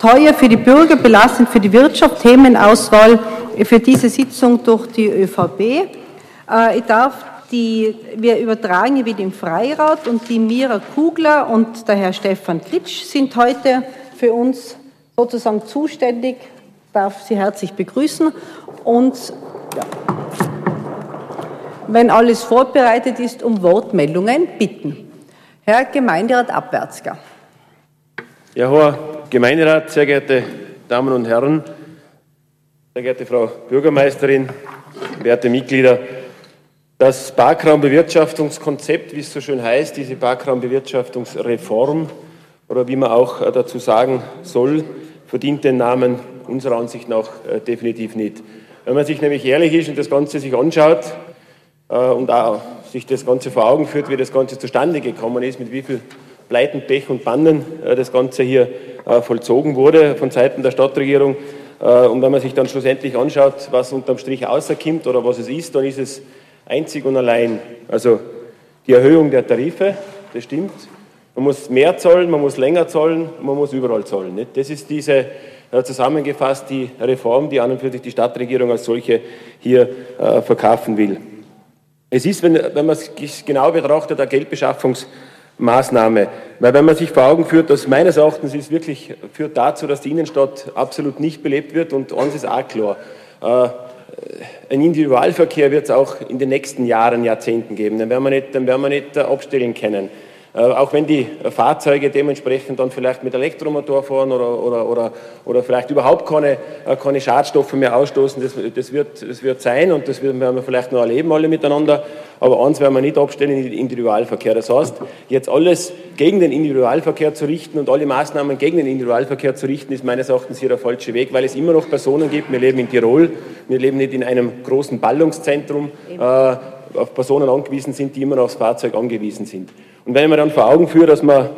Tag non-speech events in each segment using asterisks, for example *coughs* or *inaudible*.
teuer für die Bürger, belastend für die Wirtschaft. Themenauswahl für diese Sitzung durch die ÖVP. Äh, ich darf die, wir übertragen wieder im Freirat und die Mira Kugler und der Herr Stefan Klitsch sind heute für uns sozusagen zuständig. Ich darf Sie herzlich begrüßen und ja, wenn alles vorbereitet ist, um Wortmeldungen bitten. Herr Gemeinderat Abwärtsger. Ja, Herr Gemeinderat, sehr geehrte Damen und Herren, sehr geehrte Frau Bürgermeisterin, werte Mitglieder, das Parkraumbewirtschaftungskonzept, wie es so schön heißt, diese Parkraumbewirtschaftungsreform oder wie man auch äh, dazu sagen soll, verdient den Namen unserer Ansicht nach äh, definitiv nicht. Wenn man sich nämlich ehrlich ist und das Ganze sich anschaut äh, und auch sich das Ganze vor Augen führt, wie das Ganze zustande gekommen ist, mit wie viel Pleiten, Pech und Bannen das Ganze hier vollzogen wurde von Seiten der Stadtregierung. Und wenn man sich dann schlussendlich anschaut, was unterm Strich außerkommt oder was es ist, dann ist es einzig und allein. Also die Erhöhung der Tarife, das stimmt. Man muss mehr zahlen, man muss länger zahlen, man muss überall zahlen. Nicht? Das ist diese äh, zusammengefasst die Reform, die an und für sich die Stadtregierung als solche hier äh, verkaufen will. Es ist, wenn, wenn man es genau betrachtet, eine Geldbeschaffungsmaßnahme. Weil wenn man sich vor Augen führt, dass meines Erachtens ist wirklich führt dazu, dass die Innenstadt absolut nicht belebt wird und uns ist auch klar. Äh, ein Individualverkehr wird es auch in den nächsten Jahren, Jahrzehnten geben. Den werden wir nicht, den werden wir nicht äh, abstellen können. Äh, auch wenn die Fahrzeuge dementsprechend dann vielleicht mit Elektromotor fahren oder, oder, oder, oder vielleicht überhaupt keine, äh, keine Schadstoffe mehr ausstoßen, das, das, wird, das wird sein und das werden wir vielleicht noch erleben alle miteinander. Aber eins werden wir nicht abstellen in den Individualverkehr. Das heißt, jetzt alles gegen den Individualverkehr zu richten und alle Maßnahmen gegen den Individualverkehr zu richten, ist meines Erachtens hier der falsche Weg, weil es immer noch Personen gibt, wir leben in Tirol, wir leben nicht in einem großen Ballungszentrum, äh, auf Personen angewiesen sind, die immer noch aufs Fahrzeug angewiesen sind. Und wenn ich mir dann vor Augen führe, dass man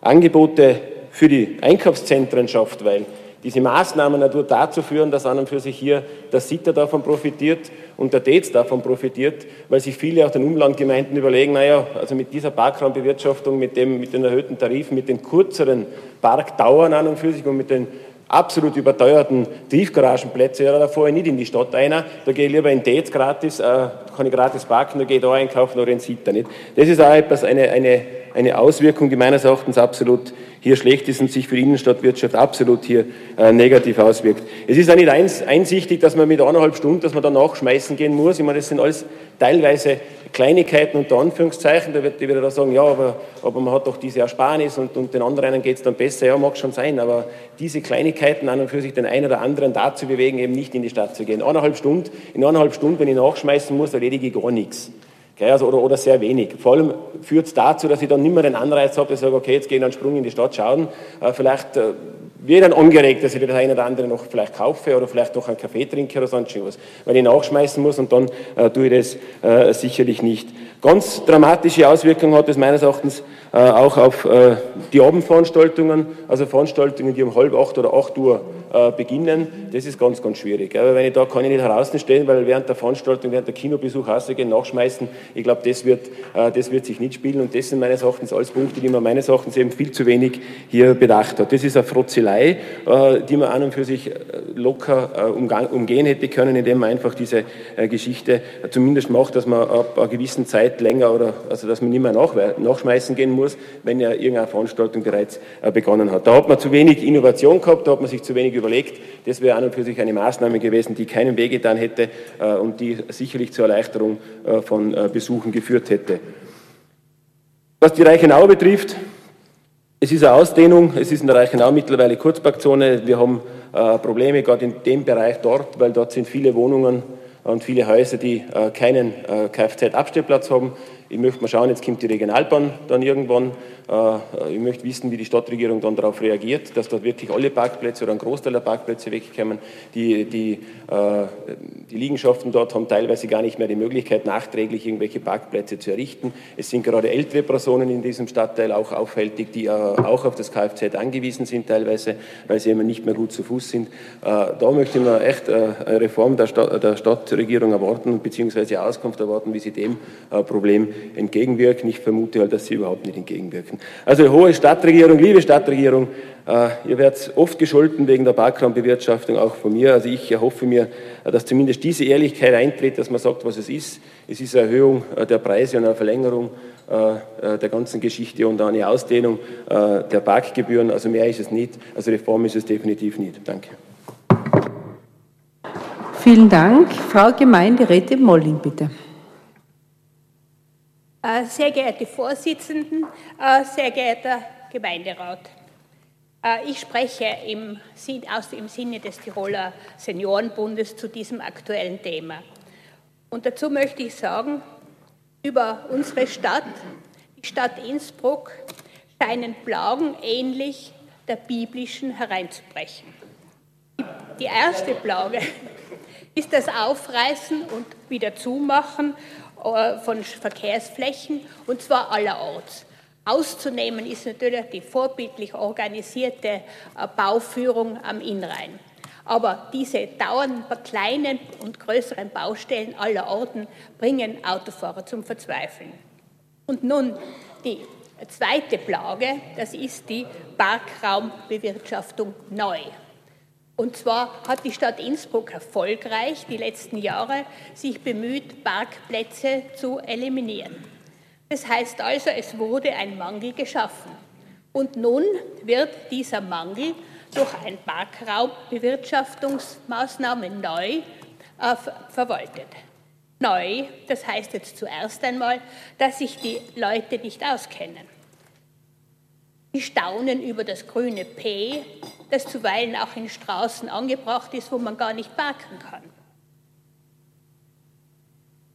Angebote für die Einkaufszentren schafft, weil diese Maßnahmen natürlich dazu führen, dass an und für sich hier der Sitter davon profitiert und der Tetz davon profitiert, weil sich viele auch den Umlandgemeinden überlegen, naja, also mit dieser Parkraumbewirtschaftung, mit, dem, mit den erhöhten Tarifen, mit den kürzeren Parkdauern an und für sich und mit den absolut überteuerten Tiefgaragenplätze, ja, da fahre ich nicht in die Stadt einer, da gehe ich lieber in Dates gratis, äh, kann ich gratis parken, da gehe ich da einkaufen oder in Sitter nicht. Das ist auch etwas, eine, eine, eine Auswirkung, die meines Erachtens absolut hier schlecht ist und sich für die Innenstadtwirtschaft absolut hier äh, negativ auswirkt. Es ist auch nicht eins, einsichtig, dass man mit eineinhalb Stunden, dass man danach schmeißen gehen muss. Ich meine, das sind alles teilweise Kleinigkeiten unter Anführungszeichen. Da wird wieder da sagen, ja, aber, aber man hat doch diese Ersparnis und, und den anderen geht es dann besser. Ja, mag schon sein, aber diese Kleinigkeiten an und für sich den einen oder anderen dazu bewegen, eben nicht in die Stadt zu gehen. Eineinhalb Stunden, in eineinhalb Stunden, wenn ich nachschmeißen muss, erledige ich gar nichts. Also, oder, oder, sehr wenig. Vor allem führt es dazu, dass ich dann nicht mehr den Anreiz habe, dass ich sage, okay, jetzt gehe ich einen Sprung in die Stadt schauen. Äh, vielleicht äh, wird dann angeregt, dass ich das eine oder andere noch vielleicht kaufe oder vielleicht noch einen Kaffee trinke oder sonst was, weil ich nachschmeißen muss und dann äh, tue ich das äh, sicherlich nicht. Ganz dramatische Auswirkungen hat es meines Erachtens äh, auch auf äh, die Abendveranstaltungen, also Veranstaltungen, die um halb acht oder acht Uhr äh, beginnen. Das ist ganz, ganz schwierig. Aber wenn ich da kann ich nicht herausstellen, weil während der Veranstaltung, während der Kinobesuch rausgehen, nachschmeißen, ich glaube, das wird, das wird sich nicht spielen und das sind meines Erachtens alles Punkte, die man meines Erachtens eben viel zu wenig hier bedacht hat. Das ist eine Frotzelei, die man an und für sich locker umgehen hätte können, indem man einfach diese Geschichte zumindest macht, dass man ab einer gewissen Zeit länger oder also dass man nicht mehr nachschmeißen gehen muss wenn ja irgendeine Veranstaltung bereits äh, begonnen hat. Da hat man zu wenig Innovation gehabt, da hat man sich zu wenig überlegt. Das wäre an und für sich eine Maßnahme gewesen, die keinen Weh getan hätte äh, und die sicherlich zur Erleichterung äh, von Besuchen geführt hätte. Was die Reichenau betrifft, es ist eine Ausdehnung, es ist in der Reichenau mittlerweile Kurzparkzone. Wir haben Probleme gerade in dem Bereich dort, weil dort sind viele Wohnungen und viele Häuser, die keinen Kfz-Abstellplatz haben. Ich möchte mal schauen, jetzt kommt die Regionalbahn dann irgendwann. Äh, ich möchte wissen, wie die Stadtregierung dann darauf reagiert, dass dort wirklich alle Parkplätze oder ein Großteil der Parkplätze wegkommen. Die, die, äh, die Liegenschaften dort haben teilweise gar nicht mehr die Möglichkeit, nachträglich irgendwelche Parkplätze zu errichten. Es sind gerade ältere Personen in diesem Stadtteil auch auffällig, die äh, auch auf das Kfz angewiesen sind teilweise, weil sie immer nicht mehr gut zu Fuß sind. Da möchte mir echt eine Reform der, Stadt, der Stadtregierung erwarten, beziehungsweise Auskunft erwarten, wie sie dem Problem entgegenwirken. Ich vermute halt, dass Sie überhaupt nicht entgegenwirken. Also hohe Stadtregierung, liebe Stadtregierung, äh, ihr werdet oft gescholten wegen der Parkraumbewirtschaftung, auch von mir. Also ich erhoffe mir, äh, dass zumindest diese Ehrlichkeit eintritt, dass man sagt, was es ist. Es ist eine Erhöhung äh, der Preise und eine Verlängerung der ganzen Geschichte und eine Ausdehnung der Parkgebühren. Also mehr ist es nicht. Also Reform ist es definitiv nicht. Danke. Vielen Dank. Frau Gemeinderätin Molling, bitte. Sehr geehrte Vorsitzenden, sehr geehrter Gemeinderat. Äh, ich spreche im, aus, im Sinne des Tiroler Seniorenbundes zu diesem aktuellen Thema. Und dazu möchte ich sagen, über unsere Stadt, die Stadt Innsbruck, scheinen Plagen ähnlich der biblischen hereinzubrechen. Die erste Plage *laughs* ist das Aufreißen und wieder Zumachen äh, von Verkehrsflächen, und zwar allerorts. Auszunehmen ist natürlich die vorbildlich organisierte äh, Bauführung am Innrhein. Aber diese dauernden kleinen und größeren Baustellen aller Orten bringen Autofahrer zum Verzweifeln. Und nun die zweite Plage, das ist die Parkraumbewirtschaftung neu. Und zwar hat die Stadt Innsbruck erfolgreich die letzten Jahre sich bemüht, Parkplätze zu eliminieren. Das heißt also, es wurde ein Mangel geschaffen. Und nun wird dieser Mangel durch ein Parkraumbewirtschaftungsmaßnahmen neu äh, verwaltet. Neu, das heißt jetzt zuerst einmal, dass sich die Leute nicht auskennen. Die staunen über das grüne P, das zuweilen auch in Straßen angebracht ist, wo man gar nicht parken kann.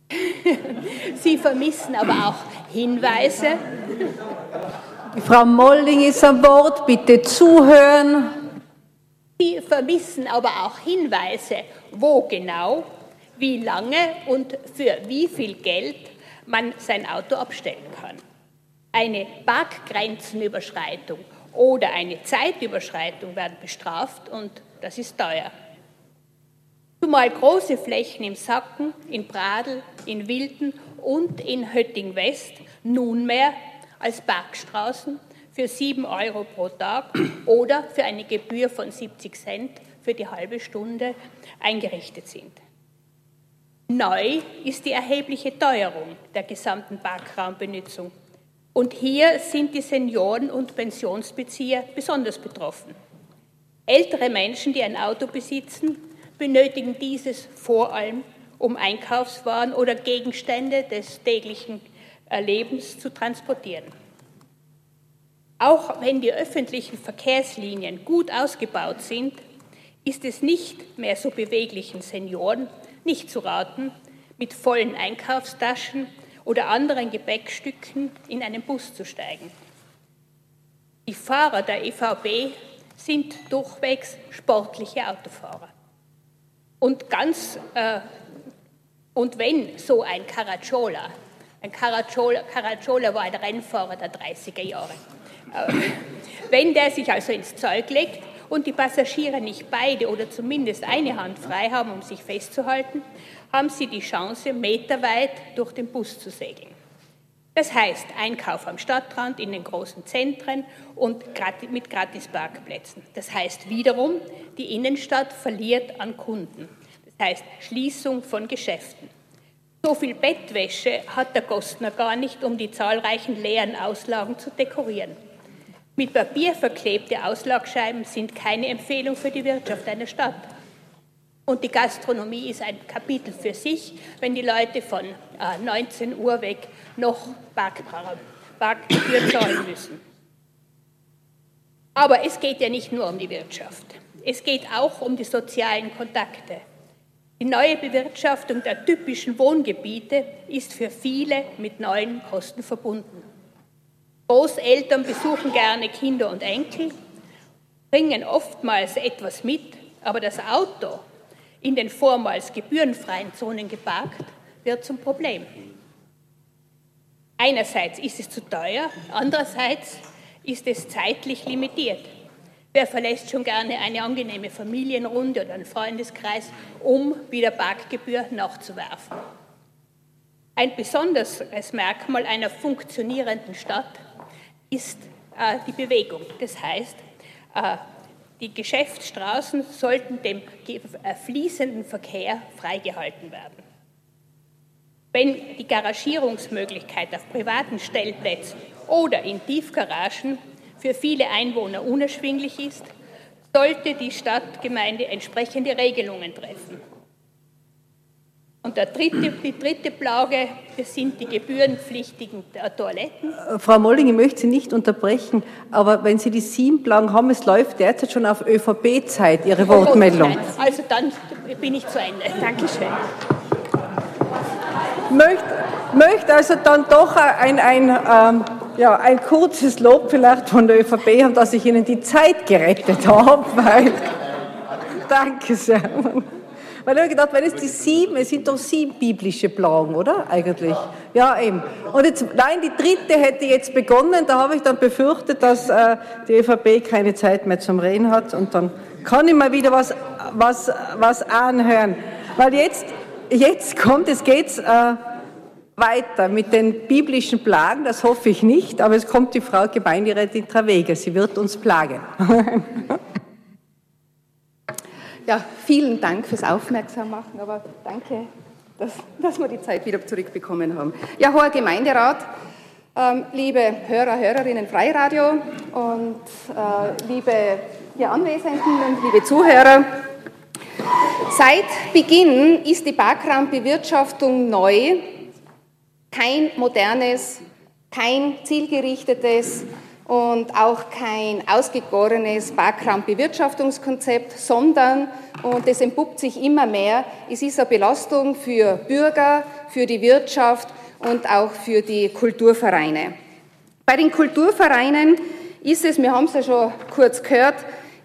*laughs* Sie vermissen aber auch Hinweise. Die Frau Molling ist am Wort, bitte zuhören. Sie vermissen aber auch Hinweise, wo genau, wie lange und für wie viel Geld man sein Auto abstellen kann. Eine Parkgrenzenüberschreitung oder eine Zeitüberschreitung werden bestraft und das ist teuer. Zumal große Flächen im Sacken, in Pradl, in Wilden und in Hötting West nunmehr als Parkstraßen für 7 Euro pro Tag oder für eine Gebühr von 70 Cent für die halbe Stunde eingerichtet sind. Neu ist die erhebliche Teuerung der gesamten Parkraumbenutzung. Und hier sind die Senioren und Pensionsbezieher besonders betroffen. Ältere Menschen, die ein Auto besitzen, benötigen dieses vor allem, um Einkaufswaren oder Gegenstände des täglichen Lebens zu transportieren. Auch wenn die öffentlichen Verkehrslinien gut ausgebaut sind, ist es nicht mehr so beweglichen Senioren nicht zu raten, mit vollen Einkaufstaschen oder anderen Gepäckstücken in einen Bus zu steigen. Die Fahrer der EVB sind durchwegs sportliche Autofahrer. Und ganz, äh, und wenn so ein Caracciola, ein Caracciola, Caracciola war ein Rennfahrer der 30er Jahre, äh, wenn der sich also ins Zeug legt und die Passagiere nicht beide oder zumindest eine Hand frei haben, um sich festzuhalten, haben sie die Chance, meterweit durch den Bus zu segeln. Das heißt Einkauf am Stadtrand, in den großen Zentren und mit Gratisparkplätzen. Das heißt wiederum, die Innenstadt verliert an Kunden. Das heißt Schließung von Geschäften. So viel Bettwäsche hat der Kostner gar nicht, um die zahlreichen leeren Auslagen zu dekorieren. Mit Papier verklebte Auslagscheiben sind keine Empfehlung für die Wirtschaft einer Stadt. Und die Gastronomie ist ein Kapitel für sich, wenn die Leute von 19 äh, Uhr weg noch Parkgebühr *coughs* zahlen müssen. Aber es geht ja nicht nur um die Wirtschaft. Es geht auch um die sozialen Kontakte. Die neue Bewirtschaftung der typischen Wohngebiete ist für viele mit neuen Kosten verbunden. Großeltern besuchen gerne Kinder und Enkel, bringen oftmals etwas mit, aber das Auto in den vormals gebührenfreien Zonen geparkt, wird zum Problem. Einerseits ist es zu teuer, andererseits ist es zeitlich limitiert. Wer verlässt schon gerne eine angenehme Familienrunde oder einen Freundeskreis, um wieder Parkgebühr nachzuwerfen? Ein besonderes Merkmal einer funktionierenden Stadt ist äh, die Bewegung. Das heißt, äh, die Geschäftsstraßen sollten dem äh, fließenden Verkehr freigehalten werden. Wenn die Garagierungsmöglichkeit auf privaten Stellplätzen oder in Tiefgaragen für viele Einwohner unerschwinglich ist, sollte die Stadtgemeinde entsprechende Regelungen treffen. Und der dritte, die dritte Plage, das sind die gebührenpflichtigen Toiletten. Äh, Frau Molling, ich möchte Sie nicht unterbrechen, aber wenn Sie die sieben Plagen haben, es läuft derzeit schon auf ÖVP-Zeit Ihre Wortmeldung. Oh, also dann bin ich zu Ende. Dankeschön. Möchte, möchte also dann doch ein, ein, ähm, ja, ein kurzes Lob vielleicht von der ÖVP haben, dass ich Ihnen die Zeit gerettet habe, weil. Danke sehr. Weil ich habe gedacht, wenn es die sieben, es sind doch sieben biblische Plagen, oder? Eigentlich. Ja, eben. Und jetzt, nein, die dritte hätte jetzt begonnen, da habe ich dann befürchtet, dass äh, die ÖVP keine Zeit mehr zum Reden hat und dann kann ich mal wieder was, was, was anhören. Weil jetzt, jetzt kommt, es geht äh, weiter mit den biblischen Plagen, das hoffe ich nicht, aber es kommt die Frau Gemeinderätin Travege, sie wird uns plagen. *laughs* Ja, vielen Dank fürs Aufmerksammachen, aber danke, dass, dass wir die Zeit wieder zurückbekommen haben. Ja, hoher Gemeinderat, ähm, liebe Hörer, Hörerinnen Freiradio und äh, liebe hier Anwesenden und liebe Zuhörer, seit Beginn ist die Parkraumbewirtschaftung neu, kein modernes, kein zielgerichtetes, und auch kein ausgegorenes Parkraumbewirtschaftungskonzept, sondern, und das entpuppt sich immer mehr, es ist eine Belastung für Bürger, für die Wirtschaft und auch für die Kulturvereine. Bei den Kulturvereinen ist es, wir haben es ja schon kurz gehört,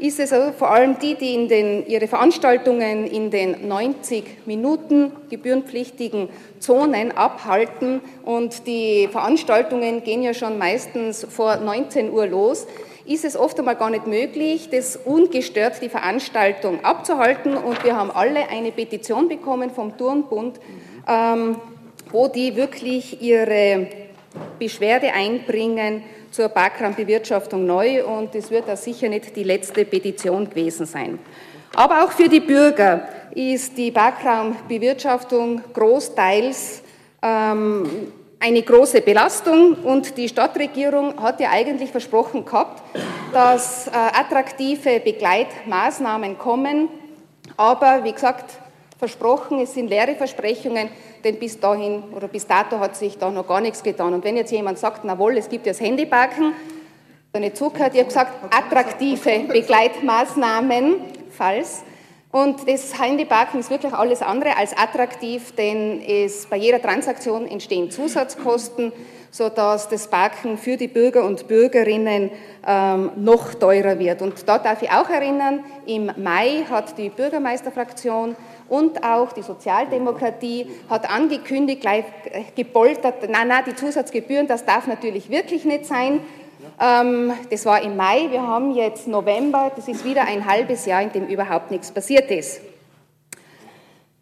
ist es also vor allem die, die in den, ihre Veranstaltungen in den 90 Minuten gebührenpflichtigen Zonen abhalten und die Veranstaltungen gehen ja schon meistens vor 19 Uhr los, ist es oft einmal gar nicht möglich, das ungestört die Veranstaltung abzuhalten. Und wir haben alle eine Petition bekommen vom Turnbund, ähm, wo die wirklich ihre Beschwerde einbringen zur Parkraumbewirtschaftung neu und es wird auch sicher nicht die letzte Petition gewesen sein. Aber auch für die Bürger ist die Parkraumbewirtschaftung großteils ähm, eine große Belastung und die Stadtregierung hat ja eigentlich versprochen gehabt, dass äh, attraktive Begleitmaßnahmen kommen. Aber wie gesagt, versprochen, es sind leere Versprechungen denn bis dahin oder bis dato hat sich da noch gar nichts getan. Und wenn jetzt jemand sagt, na wohl, es gibt ja das Handyparken, dann nicht zugehört, ich habe gesagt, attraktive Begleitmaßnahmen, falls. Und das Handyparken ist wirklich alles andere als attraktiv, denn es, bei jeder Transaktion entstehen Zusatzkosten, sodass das Parken für die Bürger und Bürgerinnen ähm, noch teurer wird. Und da darf ich auch erinnern, im Mai hat die Bürgermeisterfraktion und auch die Sozialdemokratie hat angekündigt, gleich gepoltert, nein, nein, die Zusatzgebühren, das darf natürlich wirklich nicht sein. Ähm, das war im Mai, wir haben jetzt November, das ist wieder ein halbes Jahr, in dem überhaupt nichts passiert ist.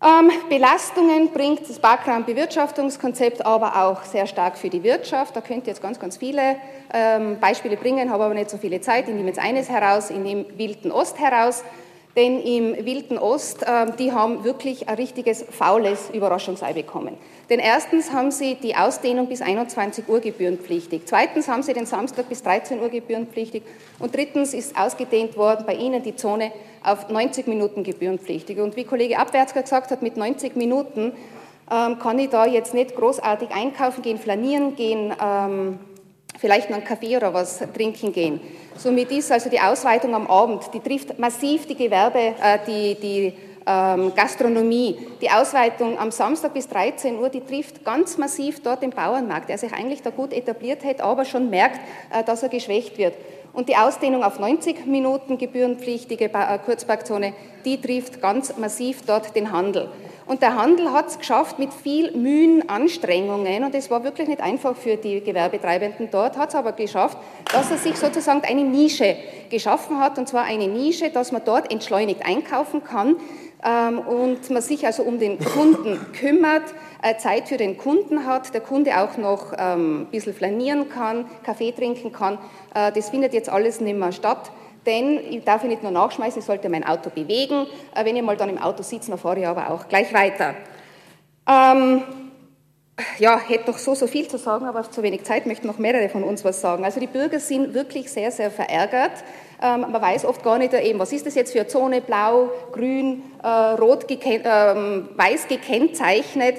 Ähm, Belastungen bringt das Parkraumbewirtschaftungskonzept aber auch sehr stark für die Wirtschaft. Da könnt ihr jetzt ganz, ganz viele ähm, Beispiele bringen, habe aber nicht so viele Zeit. Ich nehme jetzt eines heraus, ich nehme Wilden Ost heraus. Denn im Wilden Ost, äh, die haben wirklich ein richtiges faules Überraschungsei bekommen. Denn erstens haben sie die Ausdehnung bis 21 Uhr gebührenpflichtig. Zweitens haben sie den Samstag bis 13 Uhr gebührenpflichtig. Und drittens ist ausgedehnt worden bei ihnen die Zone auf 90 Minuten gebührenpflichtig. Und wie Kollege Abwärtsger gesagt hat, mit 90 Minuten ähm, kann ich da jetzt nicht großartig einkaufen gehen, flanieren gehen, ähm, vielleicht noch einen Kaffee oder was trinken gehen. Somit ist also die Ausweitung am Abend, die trifft massiv die Gewerbe, äh, die, die ähm, Gastronomie. Die Ausweitung am Samstag bis 13 Uhr, die trifft ganz massiv dort den Bauernmarkt, der sich eigentlich da gut etabliert hat, aber schon merkt, äh, dass er geschwächt wird. Und die Ausdehnung auf 90 Minuten gebührenpflichtige äh, Kurzparkzone, die trifft ganz massiv dort den Handel. Und der Handel hat es geschafft mit viel Mühen, Anstrengungen, und es war wirklich nicht einfach für die Gewerbetreibenden dort, hat es aber geschafft, dass er sich sozusagen eine Nische geschaffen hat, und zwar eine Nische, dass man dort entschleunigt einkaufen kann ähm, und man sich also um den Kunden *laughs* kümmert, äh, Zeit für den Kunden hat, der Kunde auch noch ähm, ein bisschen flanieren kann, Kaffee trinken kann. Äh, das findet jetzt alles nicht mehr statt denn ich darf ich nicht nur nachschmeißen, ich sollte mein Auto bewegen. Äh, wenn ich mal dann im Auto sitze, dann fahre ich aber auch gleich weiter. Ähm, ja, hätte noch so, so viel zu sagen, aber zu wenig Zeit möchten noch mehrere von uns was sagen. Also die Bürger sind wirklich sehr, sehr verärgert. Ähm, man weiß oft gar nicht, eben, was ist das jetzt für eine Zone, blau, grün, äh, rot, geken äh, weiß gekennzeichnet.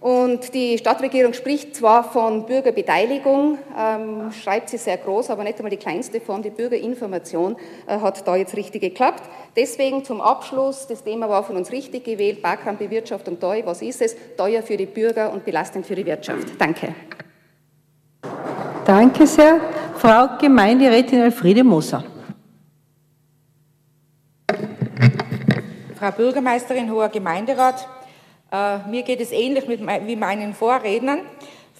Und die Stadtregierung spricht zwar von Bürgerbeteiligung, ähm, schreibt sie sehr groß, aber nicht einmal die kleinste Form, die Bürgerinformation, äh, hat da jetzt richtig geklappt. Deswegen zum Abschluss, das Thema war von uns richtig gewählt, Bewirtschaftung teuer, was ist es? Teuer für die Bürger und belastend für die Wirtschaft. Danke. Danke sehr. Frau Gemeinderätin Elfriede Moser. Frau Bürgermeisterin, hoher Gemeinderat, mir geht es ähnlich wie meinen Vorrednern.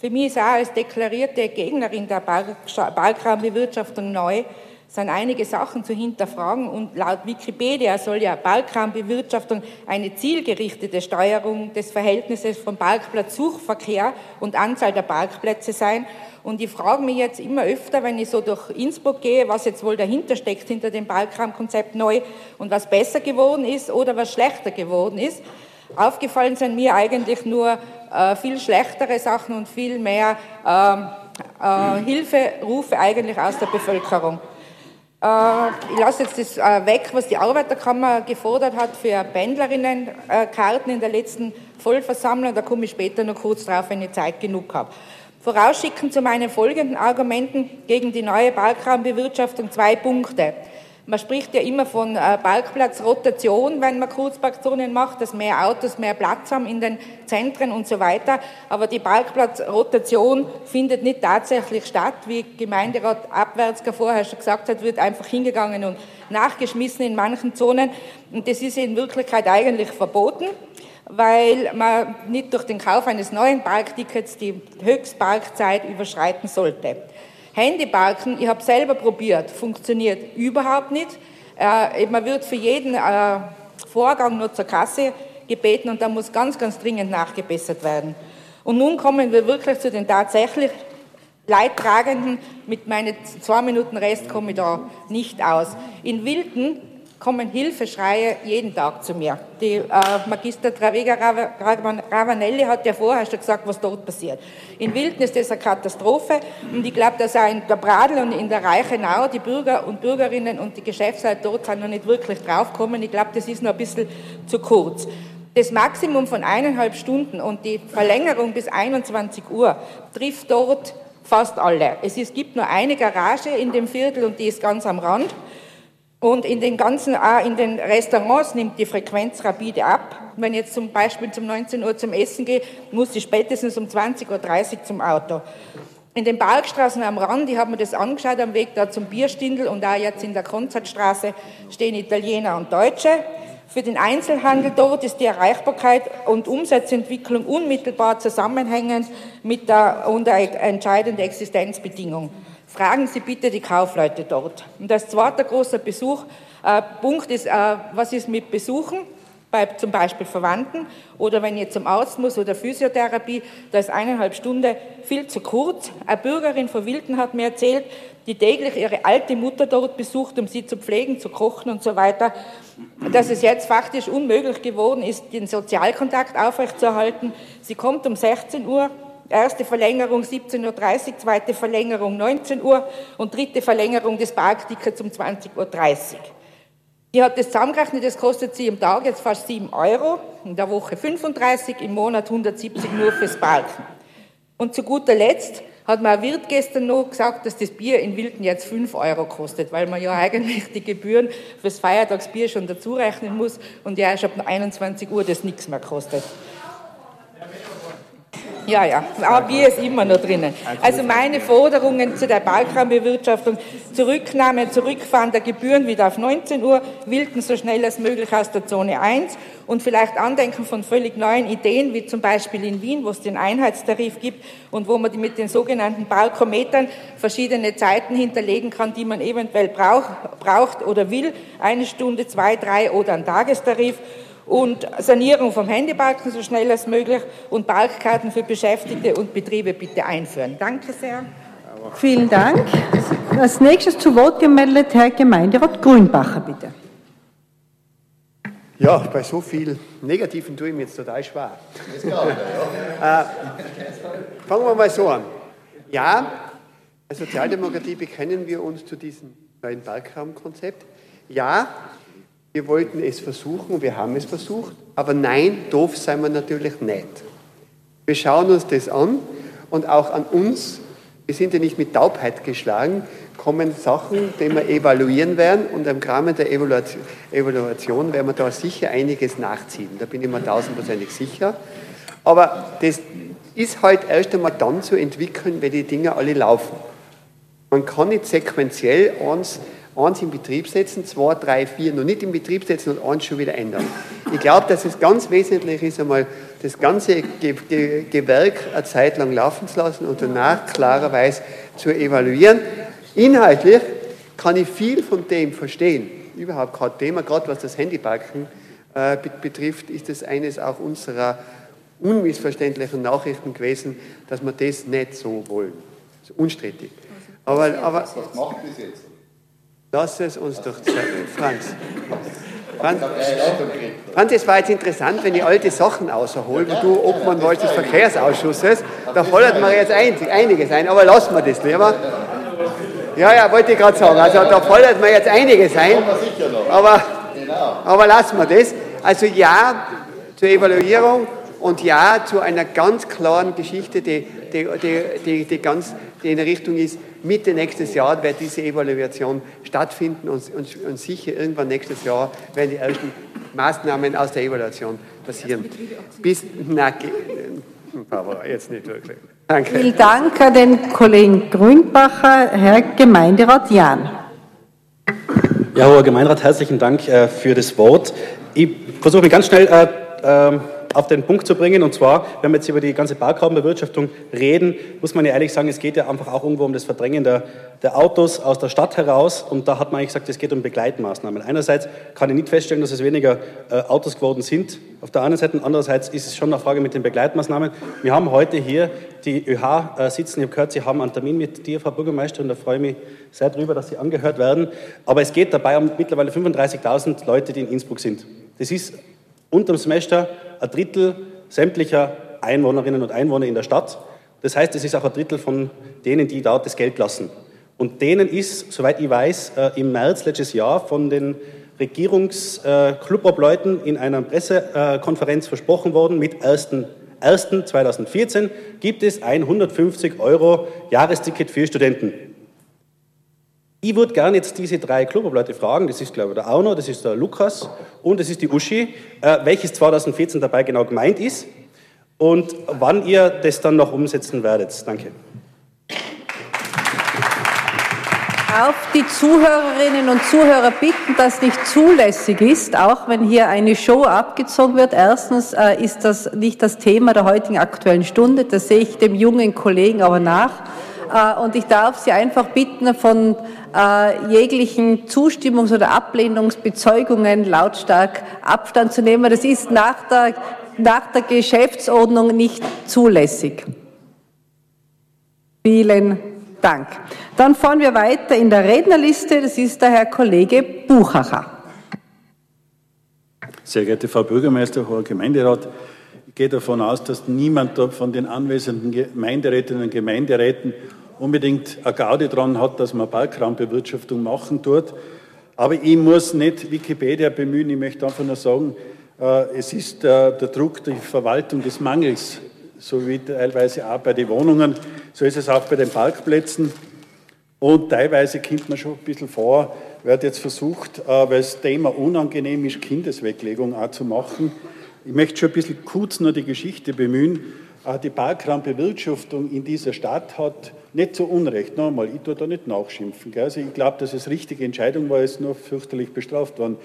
Für mich ist auch als deklarierte Gegnerin der Balkraumbewirtschaftung neu, sind einige Sachen zu hinterfragen und laut Wikipedia soll ja Balkraumbewirtschaftung eine zielgerichtete Steuerung des Verhältnisses von Parkplatzsuchverkehr und Anzahl der Parkplätze sein. Und ich frage mich jetzt immer öfter, wenn ich so durch Innsbruck gehe, was jetzt wohl dahinter steckt, hinter dem Balkraumkonzept neu und was besser geworden ist oder was schlechter geworden ist. Aufgefallen sind mir eigentlich nur äh, viel schlechtere Sachen und viel mehr ähm, äh, Hilferufe eigentlich aus der Bevölkerung. Äh, ich lasse jetzt das äh, weg, was die Arbeiterkammer gefordert hat für Pendlerinnenkarten in der letzten Vollversammlung. Da komme ich später noch kurz drauf, wenn ich Zeit genug habe. Vorausschicken zu meinen folgenden Argumenten gegen die neue Parkraumbewirtschaftung zwei Punkte. Man spricht ja immer von äh, Parkplatzrotation, wenn man Kurzparkzonen macht, dass mehr Autos mehr Platz haben in den Zentren und so weiter. Aber die Parkplatzrotation findet nicht tatsächlich statt. Wie Gemeinderat Abwärtsker vorher schon gesagt hat, wird einfach hingegangen und nachgeschmissen in manchen Zonen. Und das ist in Wirklichkeit eigentlich verboten weil man nicht durch den Kauf eines neuen Parktickets die Höchstparkzeit überschreiten sollte. Handyparken, ich habe selber probiert, funktioniert überhaupt nicht. Äh, man wird für jeden äh, Vorgang nur zur Kasse gebeten und da muss ganz, ganz dringend nachgebessert werden. Und nun kommen wir wirklich zu den tatsächlich Leidtragenden. Mit meinen zwei Minuten Rest komme ich da nicht aus. In Wilden kommen Hilfeschreie jeden Tag zu mir. Die äh, Magister Travega Ravanelli hat ja vorher schon gesagt, was dort passiert. In Wilden ist eine Katastrophe und ich glaube, dass auch in der Bradl und in der Reichenau die Bürger und Bürgerinnen und die Geschäftsleute dort sind noch nicht wirklich draufgekommen. Ich glaube, das ist noch ein bisschen zu kurz. Das Maximum von eineinhalb Stunden und die Verlängerung bis 21 Uhr trifft dort fast alle. Es gibt nur eine Garage in dem Viertel und die ist ganz am Rand. Und in den ganzen, auch in den Restaurants nimmt die Frequenz rapide ab. Wenn ich jetzt zum Beispiel zum 19 Uhr zum Essen gehe, muss ich spätestens um 20.30 Uhr zum Auto. In den Parkstraßen am Rand, ich habe mir das angeschaut am Weg da zum Bierstindel und auch jetzt in der Konzertstraße stehen Italiener und Deutsche. Für den Einzelhandel dort ist die Erreichbarkeit und Umsatzentwicklung unmittelbar zusammenhängend mit der, und der entscheidenden Existenzbedingung. Fragen Sie bitte die Kaufleute dort. Und als zweiter großer Besuch, äh, Punkt ist, äh, was ist mit Besuchen? Bei zum Beispiel Verwandten oder wenn ich zum Arzt muss oder Physiotherapie, da ist eineinhalb Stunden viel zu kurz. Eine Bürgerin von Wilden hat mir erzählt, die täglich ihre alte Mutter dort besucht, um sie zu pflegen, zu kochen und so weiter, dass es jetzt faktisch unmöglich geworden ist, den Sozialkontakt aufrechtzuerhalten. Sie kommt um 16 Uhr, Erste Verlängerung 17.30 Uhr, zweite Verlängerung 19 Uhr und dritte Verlängerung des Parktickets um 20.30 Uhr. Die hat das zusammengerechnet, das kostet sie im Tag jetzt fast 7 Euro, in der Woche 35, im Monat 170 nur fürs Parken. Und zu guter Letzt hat mir ein Wirt gestern noch gesagt, dass das Bier in Wilden jetzt 5 Euro kostet, weil man ja eigentlich die Gebühren fürs Feiertagsbier schon dazu rechnen muss und ja erst ab 21 Uhr das nichts mehr kostet. Ja, ja, aber Bier ist immer noch drinnen. Also meine Forderungen zu der Balkanbewirtschaftung, Zurücknahme, Zurückfahren der Gebühren wieder auf 19 Uhr, Wilden so schnell als möglich aus der Zone 1 und vielleicht Andenken von völlig neuen Ideen, wie zum Beispiel in Wien, wo es den Einheitstarif gibt und wo man mit den sogenannten Balkometern verschiedene Zeiten hinterlegen kann, die man eventuell braucht, braucht oder will, eine Stunde, zwei, drei oder ein Tagestarif und Sanierung vom Handybalken so schnell als möglich und Balkkarten für Beschäftigte und Betriebe bitte einführen. Danke sehr. Vielen Dank. Als nächstes zu Wort gemeldet Herr Gemeinderat Grünbacher, bitte. Ja, bei so viel Negativen tue ich mir jetzt total schwer. äh, fangen wir mal so an. Ja, als Sozialdemokratie bekennen wir uns zu diesem neuen Parkraumkonzept. Ja, wir wollten es versuchen, wir haben es versucht, aber nein, doof seien wir natürlich nicht. Wir schauen uns das an und auch an uns, wir sind ja nicht mit Taubheit geschlagen, kommen Sachen, die wir evaluieren werden und im Rahmen der Evaluation werden wir da sicher einiges nachziehen. Da bin ich mir tausendprozentig sicher. Aber das ist halt erst einmal dann zu entwickeln, wenn die Dinge alle laufen. Man kann nicht sequenziell eins eins in Betrieb setzen, zwei, drei, vier noch nicht in Betrieb setzen und eins schon wieder ändern. Ich glaube, dass es ganz wesentlich ist, einmal das ganze Ge Ge Gewerk eine Zeit lang laufen zu lassen und danach klarerweise zu evaluieren. Inhaltlich kann ich viel von dem verstehen. Überhaupt kein Thema, gerade was das Handyparken äh, betrifft, ist das eines auch unserer unmissverständlichen Nachrichten gewesen, dass wir das nicht so wollen. Das ist unstrittig. Aber, aber, was macht bis jetzt? Lass es uns doch zeigen. Franz. Franz, Franz, es war jetzt interessant, wenn ich alte Sachen außerhole, wo du Obmann warst des Verkehrsausschusses, da fordert man jetzt einiges ein, aber lassen wir das lieber. Ja, ja, wollte ich gerade sagen. Also da fordert man jetzt einiges ein, aber, aber lassen wir das. Also ja zur Evaluierung und ja zu einer ganz klaren Geschichte, die, die, die, die, die ganz die in der Richtung ist, Mitte nächstes Jahr wird diese Evaluation stattfinden und, und, und sicher irgendwann nächstes Jahr werden die ersten Maßnahmen aus der Evaluation passieren. Bis, na, aber jetzt nicht wirklich. Danke. Vielen Dank an den Kollegen Grünbacher, Herr Gemeinderat Jahn. Ja, Herr Gemeinderat, herzlichen Dank äh, für das Wort. Ich versuche mich ganz schnell äh, äh, auf den Punkt zu bringen. Und zwar, wenn wir jetzt über die ganze Parkraumbewirtschaftung reden, muss man ja ehrlich sagen, es geht ja einfach auch irgendwo um das Verdrängen der, der Autos aus der Stadt heraus. Und da hat man eigentlich gesagt, es geht um Begleitmaßnahmen. Einerseits kann ich nicht feststellen, dass es weniger äh, Autos geworden sind. Auf der anderen Seite, andererseits ist es schon eine Frage mit den Begleitmaßnahmen. Wir haben heute hier die ÖH äh, sitzen. Ich habe gehört, Sie haben einen Termin mit dir, Frau Bürgermeisterin. Da freue ich mich sehr darüber, dass Sie angehört werden. Aber es geht dabei um mittlerweile 35.000 Leute, die in Innsbruck sind. Das ist unterm Semester ein Drittel sämtlicher Einwohnerinnen und Einwohner in der Stadt. Das heißt, es ist auch ein Drittel von denen, die dort das Geld lassen. Und denen ist, soweit ich weiß, äh, im März letztes Jahr von den Regierungsclubobleuten in einer Pressekonferenz versprochen worden, mit 1.1.2014 gibt es ein 150 Euro Jahresticket für Studenten. Ich würde gerne jetzt diese drei Klubobleute fragen, das ist glaube ich der Auno, das ist der Lukas und das ist die Uschi, äh, welches 2014 dabei genau gemeint ist und wann ihr das dann noch umsetzen werdet. Danke. Auf die Zuhörerinnen und Zuhörer bitten, dass nicht zulässig ist, auch wenn hier eine Show abgezogen wird. Erstens äh, ist das nicht das Thema der heutigen Aktuellen Stunde, das sehe ich dem jungen Kollegen aber nach. Äh, und ich darf Sie einfach bitten, von äh, jeglichen Zustimmungs- oder Ablehnungsbezeugungen lautstark Abstand zu nehmen. Das ist nach der, nach der Geschäftsordnung nicht zulässig. Vielen Dank. Dann fahren wir weiter in der Rednerliste. Das ist der Herr Kollege Buchacher. Sehr geehrte Frau Bürgermeister, Herr Gemeinderat, gehe davon aus, dass niemand von den anwesenden Gemeinderätinnen und Gemeinderäten unbedingt eine Gaude dran hat, dass man Parkraumbewirtschaftung machen tut. Aber ich muss nicht Wikipedia bemühen, ich möchte einfach nur sagen, äh, es ist äh, der Druck, die Verwaltung des Mangels, so wie teilweise auch bei den Wohnungen, so ist es auch bei den Parkplätzen. Und teilweise kommt man schon ein bisschen vor, wird jetzt versucht, äh, weil das Thema unangenehm ist, Kindesweglegung auch zu machen. Ich möchte schon ein bisschen kurz nur die Geschichte bemühen. Äh, die Parkraumbewirtschaftung in dieser Stadt hat nicht zu Unrecht, nochmal, ich tue da nicht nachschimpfen. Gell? Also ich glaube, dass es richtige Entscheidung war, ist nur fürchterlich bestraft worden.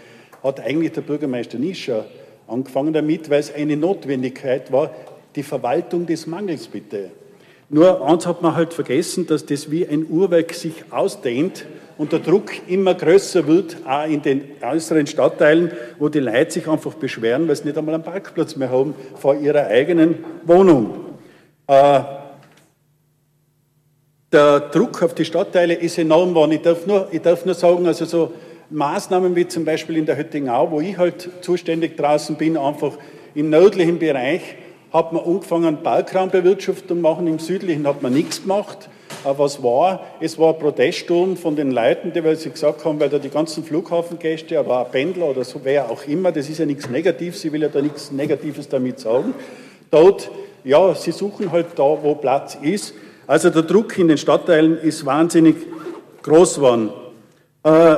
Hat eigentlich der Bürgermeister Nischer angefangen damit, weil es eine Notwendigkeit war, die Verwaltung des Mangels bitte. Nur eins hat man halt vergessen, dass das wie ein Uhrwerk sich ausdehnt und der Druck immer größer wird, auch in den äußeren Stadtteilen, wo die Leute sich einfach beschweren, weil sie nicht einmal einen Parkplatz mehr haben vor ihrer eigenen Wohnung. Äh, der Druck auf die Stadtteile ist enorm geworden. Ich darf nur, ich darf nur sagen, also so Maßnahmen wie zum Beispiel in der Höttingau, wo ich halt zuständig draußen bin, einfach im nördlichen Bereich hat man angefangen, Parkraumbewirtschaftung machen, im südlichen hat man nichts gemacht. Aber was war? Es war ein Proteststurm von den Leuten, die weil sie gesagt haben, weil da die ganzen Flughafengäste, aber auch Pendler oder so, wer auch immer, das ist ja nichts Negatives, ich will ja da nichts Negatives damit sagen. Dort, ja, sie suchen halt da, wo Platz ist. Also der Druck in den Stadtteilen ist wahnsinnig groß geworden. Äh,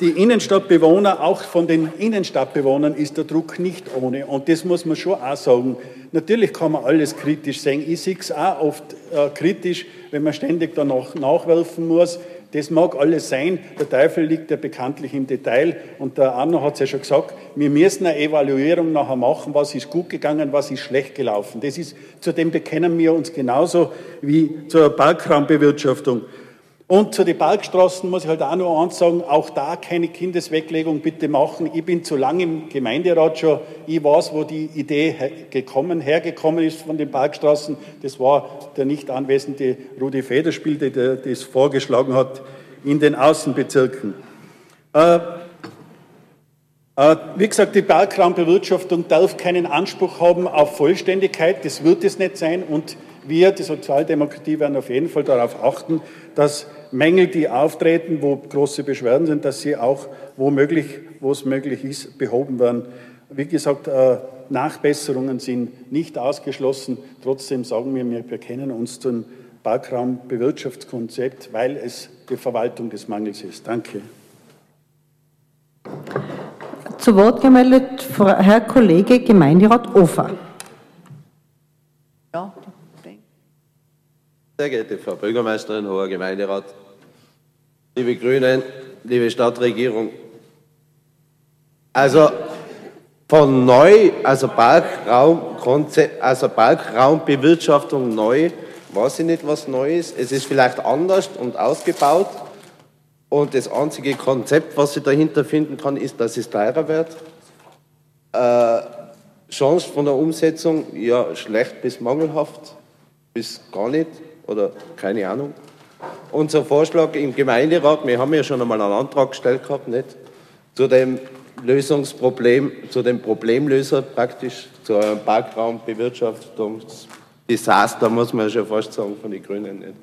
die Innenstadtbewohner, auch von den Innenstadtbewohnern ist der Druck nicht ohne. Und das muss man schon auch sagen. Natürlich kann man alles kritisch sehen. Ich sehe es auch oft äh, kritisch, wenn man ständig danach nachwerfen muss. Das mag alles sein. Der Teufel liegt ja bekanntlich im Detail. Und der Arno hat es ja schon gesagt, wir müssen eine Evaluierung nachher machen, was ist gut gegangen, was ist schlecht gelaufen. Das ist, zu dem bekennen wir uns genauso wie zur Parkraumbewirtschaftung. Und zu den Parkstraßen muss ich halt auch noch eins sagen, auch da keine Kindesweglegung bitte machen. Ich bin zu lange im Gemeinderat schon, ich weiß, wo die Idee gekommen, hergekommen ist von den Parkstraßen. Das war der nicht anwesende Rudi Federspiel, der das vorgeschlagen hat in den Außenbezirken. Äh, äh, wie gesagt, die Parkraumbewirtschaftung darf keinen Anspruch haben auf Vollständigkeit, das wird es nicht sein und wir, die Sozialdemokratie, werden auf jeden Fall darauf achten, dass Mängel, die auftreten, wo große Beschwerden sind, dass sie auch, wo, wo es möglich ist, behoben werden. Wie gesagt, äh, Nachbesserungen sind nicht ausgeschlossen. Trotzdem sagen wir, wir bekennen uns zum Parkraumbewirtschaftskonzept, weil es die Verwaltung des Mangels ist. Danke. Zu Wort gemeldet Herr Kollege Gemeinderat Ofer. Sehr geehrte Frau Bürgermeisterin, hoher Gemeinderat, liebe Grünen, liebe Stadtregierung. Also von neu, also, Parkraum, also Parkraumbewirtschaftung neu, weiß ich nicht, was neu ist. Es ist vielleicht anders und ausgebaut. Und das einzige Konzept, was ich dahinter finden kann, ist, dass es teurer wird. Äh, Chance von der Umsetzung, ja, schlecht bis mangelhaft, bis gar nicht oder keine Ahnung. Unser Vorschlag im Gemeinderat, wir haben ja schon einmal einen Antrag gestellt gehabt, nicht? Zu dem Lösungsproblem, zu dem Problemlöser praktisch, zu einem Parkraumbewirtschaftungsdesaster, muss man ja schon fast sagen, von den Grünen. Nicht?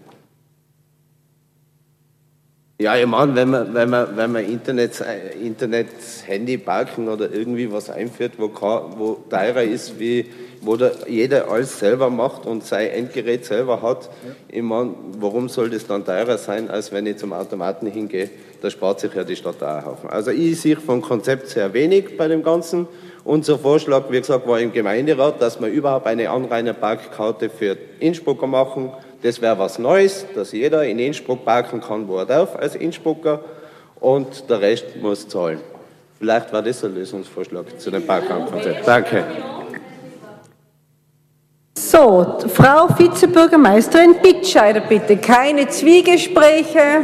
Ja, ich meine, wenn man, wenn man, wenn man Internet, Internet, Handy, Parken oder irgendwie was einführt, wo, wo teurer ist, wie, wo der, jeder alles selber macht und sein Endgerät selber hat, ja. ich meine, warum soll das dann teurer sein, als wenn ich zum Automaten hingehe? Da spart sich ja die Stadt auch einen Haufen. Also ich sehe vom Konzept sehr wenig bei dem Ganzen. Unser Vorschlag, wie gesagt, war im Gemeinderat, dass wir überhaupt eine Anrainerparkkarte für Innsbrucker machen, das wäre was Neues, dass jeder in Innsbruck parken kann, wo er darf als Innsbrucker und der Rest muss zahlen. Vielleicht war das ein Lösungsvorschlag zu dem Parkraumkonzept. Danke. So, Frau Vizebürgermeisterin Bittscheider, bitte. Keine Zwiegespräche.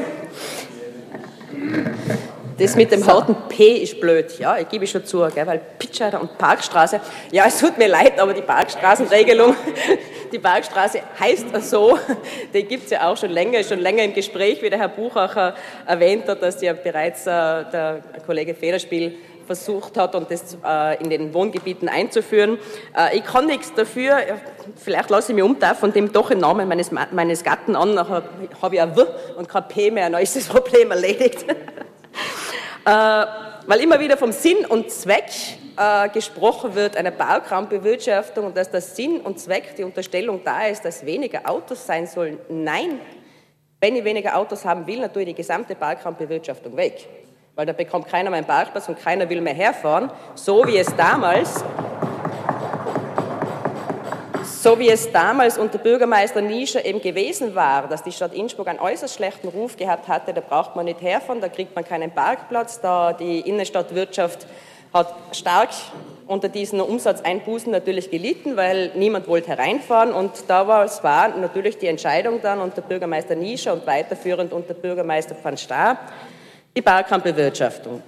Das mit dem harten P ist blöd, ja, ich gebe schon zu, gell, weil Pitscheider und Parkstraße, ja, es tut mir leid, aber die Parkstraßenregelung, *laughs* die Parkstraße heißt so, die gibt es ja auch schon länger, ist schon länger im Gespräch, wie der Herr Buchacher erwähnt hat, dass ja bereits äh, der Kollege Federspiel versucht hat und das äh, in den Wohngebieten einzuführen. Äh, ich kann nichts dafür, vielleicht lasse ich mich umtaufen von dem doch im Namen meines, meines Gatten an, nachher habe ich ein W und kein P mehr, dann ist das *laughs* Problem erledigt. *laughs* Äh, weil immer wieder vom Sinn und Zweck äh, gesprochen wird, einer Baukraumbewirtschaftung und dass der Sinn und Zweck, die Unterstellung da ist, dass weniger Autos sein sollen. Nein, wenn ich weniger Autos haben will, dann tue ich die gesamte Parkraumbewirtschaftung weg. Weil da bekommt keiner mehr einen Parkplatz und keiner will mehr herfahren, so wie es damals so wie es damals unter Bürgermeister Nischer eben gewesen war, dass die Stadt Innsbruck einen äußerst schlechten Ruf gehabt hatte, da braucht man nicht herfahren, da kriegt man keinen Parkplatz, da die Innenstadtwirtschaft hat stark unter diesen Umsatzeinbußen natürlich gelitten, weil niemand wollte hereinfahren. Und da war, es war natürlich die Entscheidung dann unter Bürgermeister Nischer und weiterführend unter Bürgermeister van Staar, die Parkraumbewirtschaftung.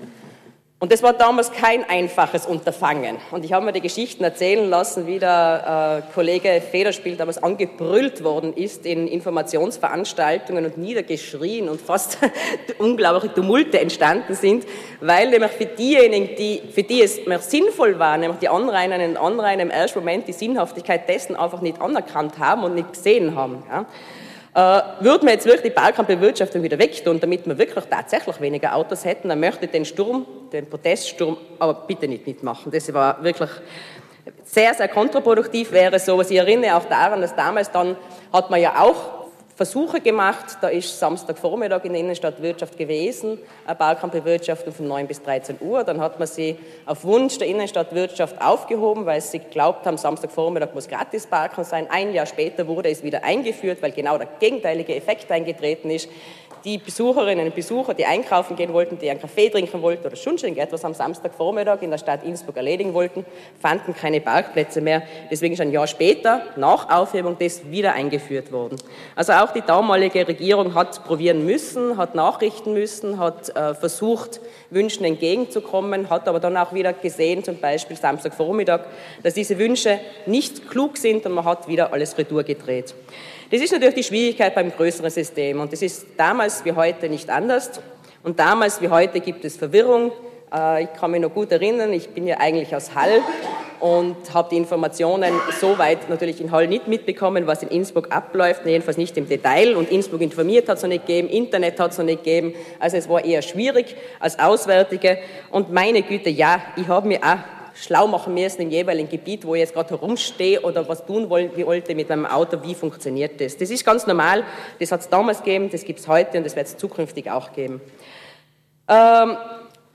Und das war damals kein einfaches Unterfangen. Und ich habe mir die Geschichten erzählen lassen, wie der äh, Kollege Federspiel damals angebrüllt worden ist in Informationsveranstaltungen und niedergeschrien und fast *laughs* unglaubliche Tumulte entstanden sind, weil nämlich für diejenigen, die, für die es mehr sinnvoll war, nämlich die Anrainerinnen und Anrainer im ersten Moment die Sinnhaftigkeit dessen einfach nicht anerkannt haben und nicht gesehen haben. Ja. Äh, würden wir jetzt wirklich die Parkraumbewirtschaftung wieder wegtun, damit wir wirklich tatsächlich weniger Autos hätten, dann möchte ich den Sturm, den Proteststurm, aber bitte nicht mitmachen. Das war wirklich sehr, sehr kontraproduktiv wäre sowas. Ich erinnere auch daran, dass damals dann hat man ja auch Versuche gemacht. Da ist Samstagvormittag in der Innenstadtwirtschaft gewesen, eine Balkanbewirtschaftung von 9 bis 13 Uhr. Dann hat man sie auf Wunsch der Innenstadtwirtschaft aufgehoben, weil sie geglaubt haben, Samstagvormittag muss gratis Parken sein. Ein Jahr später wurde es wieder eingeführt, weil genau der gegenteilige Effekt eingetreten ist die Besucherinnen und Besucher, die einkaufen gehen wollten, die einen Kaffee trinken wollten oder schon etwas am Samstagvormittag in der Stadt Innsbruck erledigen wollten, fanden keine Parkplätze mehr. Deswegen ist ein Jahr später, nach Aufhebung des, wieder eingeführt worden. Also auch die damalige Regierung hat probieren müssen, hat nachrichten müssen, hat äh, versucht, Wünschen entgegenzukommen, hat aber dann auch wieder gesehen, zum Beispiel Samstagvormittag, dass diese Wünsche nicht klug sind und man hat wieder alles retour gedreht. Das ist natürlich die Schwierigkeit beim größeren System und das ist damals wie heute nicht anders. Und damals wie heute gibt es Verwirrung. Äh, ich kann mich noch gut erinnern, ich bin ja eigentlich aus Hall und habe die Informationen so weit natürlich in Hall nicht mitbekommen, was in Innsbruck abläuft, jedenfalls nicht im Detail. Und Innsbruck informiert hat es noch nicht gegeben, Internet hat es noch nicht gegeben. Also es war eher schwierig als Auswärtige. Und meine Güte, ja, ich habe mir auch schlau machen müssen im jeweiligen Gebiet, wo ich jetzt gerade herumstehe oder was tun wollte mit meinem Auto, wie funktioniert das. Das ist ganz normal, das hat es damals gegeben, das gibt es heute und das wird es zukünftig auch geben. Ähm,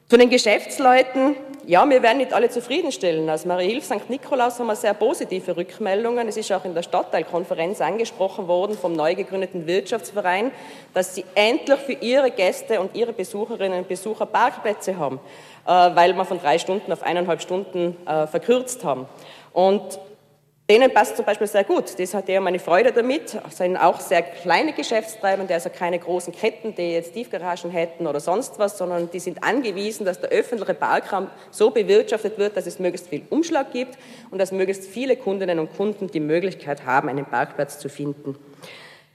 zu den Geschäftsleuten, ja, wir werden nicht alle zufriedenstellen. Als Marie Hilf St. Nikolaus haben wir sehr positive Rückmeldungen. Es ist auch in der Stadtteilkonferenz angesprochen worden vom neu gegründeten Wirtschaftsverein, dass sie endlich für ihre Gäste und ihre Besucherinnen und Besucher Parkplätze haben. Äh, weil wir von drei Stunden auf eineinhalb Stunden äh, verkürzt haben. Und Denen passt zum Beispiel sehr gut. Das hat ja meine Freude damit. Es sind auch sehr kleine Geschäftstreibende, also keine großen Ketten, die jetzt Tiefgaragen hätten oder sonst was, sondern die sind angewiesen, dass der öffentliche Parkraum so bewirtschaftet wird, dass es möglichst viel Umschlag gibt und dass möglichst viele Kundinnen und Kunden die Möglichkeit haben, einen Parkplatz zu finden.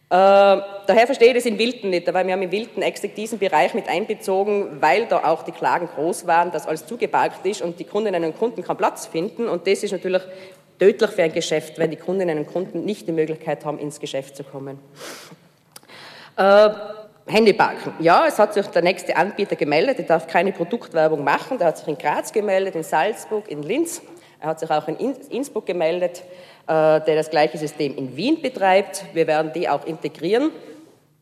Äh, daher verstehe ich das in Wilden nicht, weil wir haben in Wilden extra diesen Bereich mit einbezogen, weil da auch die Klagen groß waren, dass alles zugeparkt ist und die Kundinnen und Kunden keinen Platz finden. Und das ist natürlich tödlich für ein Geschäft, wenn die Kundinnen und Kunden nicht die Möglichkeit haben, ins Geschäft zu kommen. Äh, Handyparken. Ja, es hat sich der nächste Anbieter gemeldet, der darf keine Produktwerbung machen. Der hat sich in Graz gemeldet, in Salzburg, in Linz. Er hat sich auch in Innsbruck gemeldet. Äh, der das gleiche System in Wien betreibt. Wir werden die auch integrieren.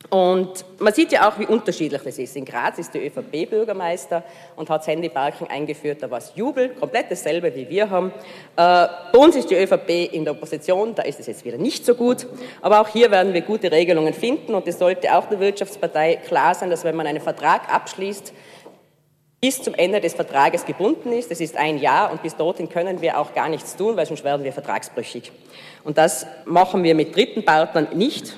Und man sieht ja auch, wie unterschiedlich das ist. In Graz ist der ÖVP-Bürgermeister und hat das Handyparken eingeführt, da war es Jubel, komplett dasselbe wie wir haben. Äh, bei uns ist die ÖVP in der Opposition, da ist es jetzt wieder nicht so gut. Aber auch hier werden wir gute Regelungen finden und es sollte auch der Wirtschaftspartei klar sein, dass wenn man einen Vertrag abschließt, bis zum Ende des Vertrages gebunden ist. Das ist ein Jahr und bis dorthin können wir auch gar nichts tun, weil sonst werden wir vertragsbrüchig. Und das machen wir mit dritten Partnern nicht.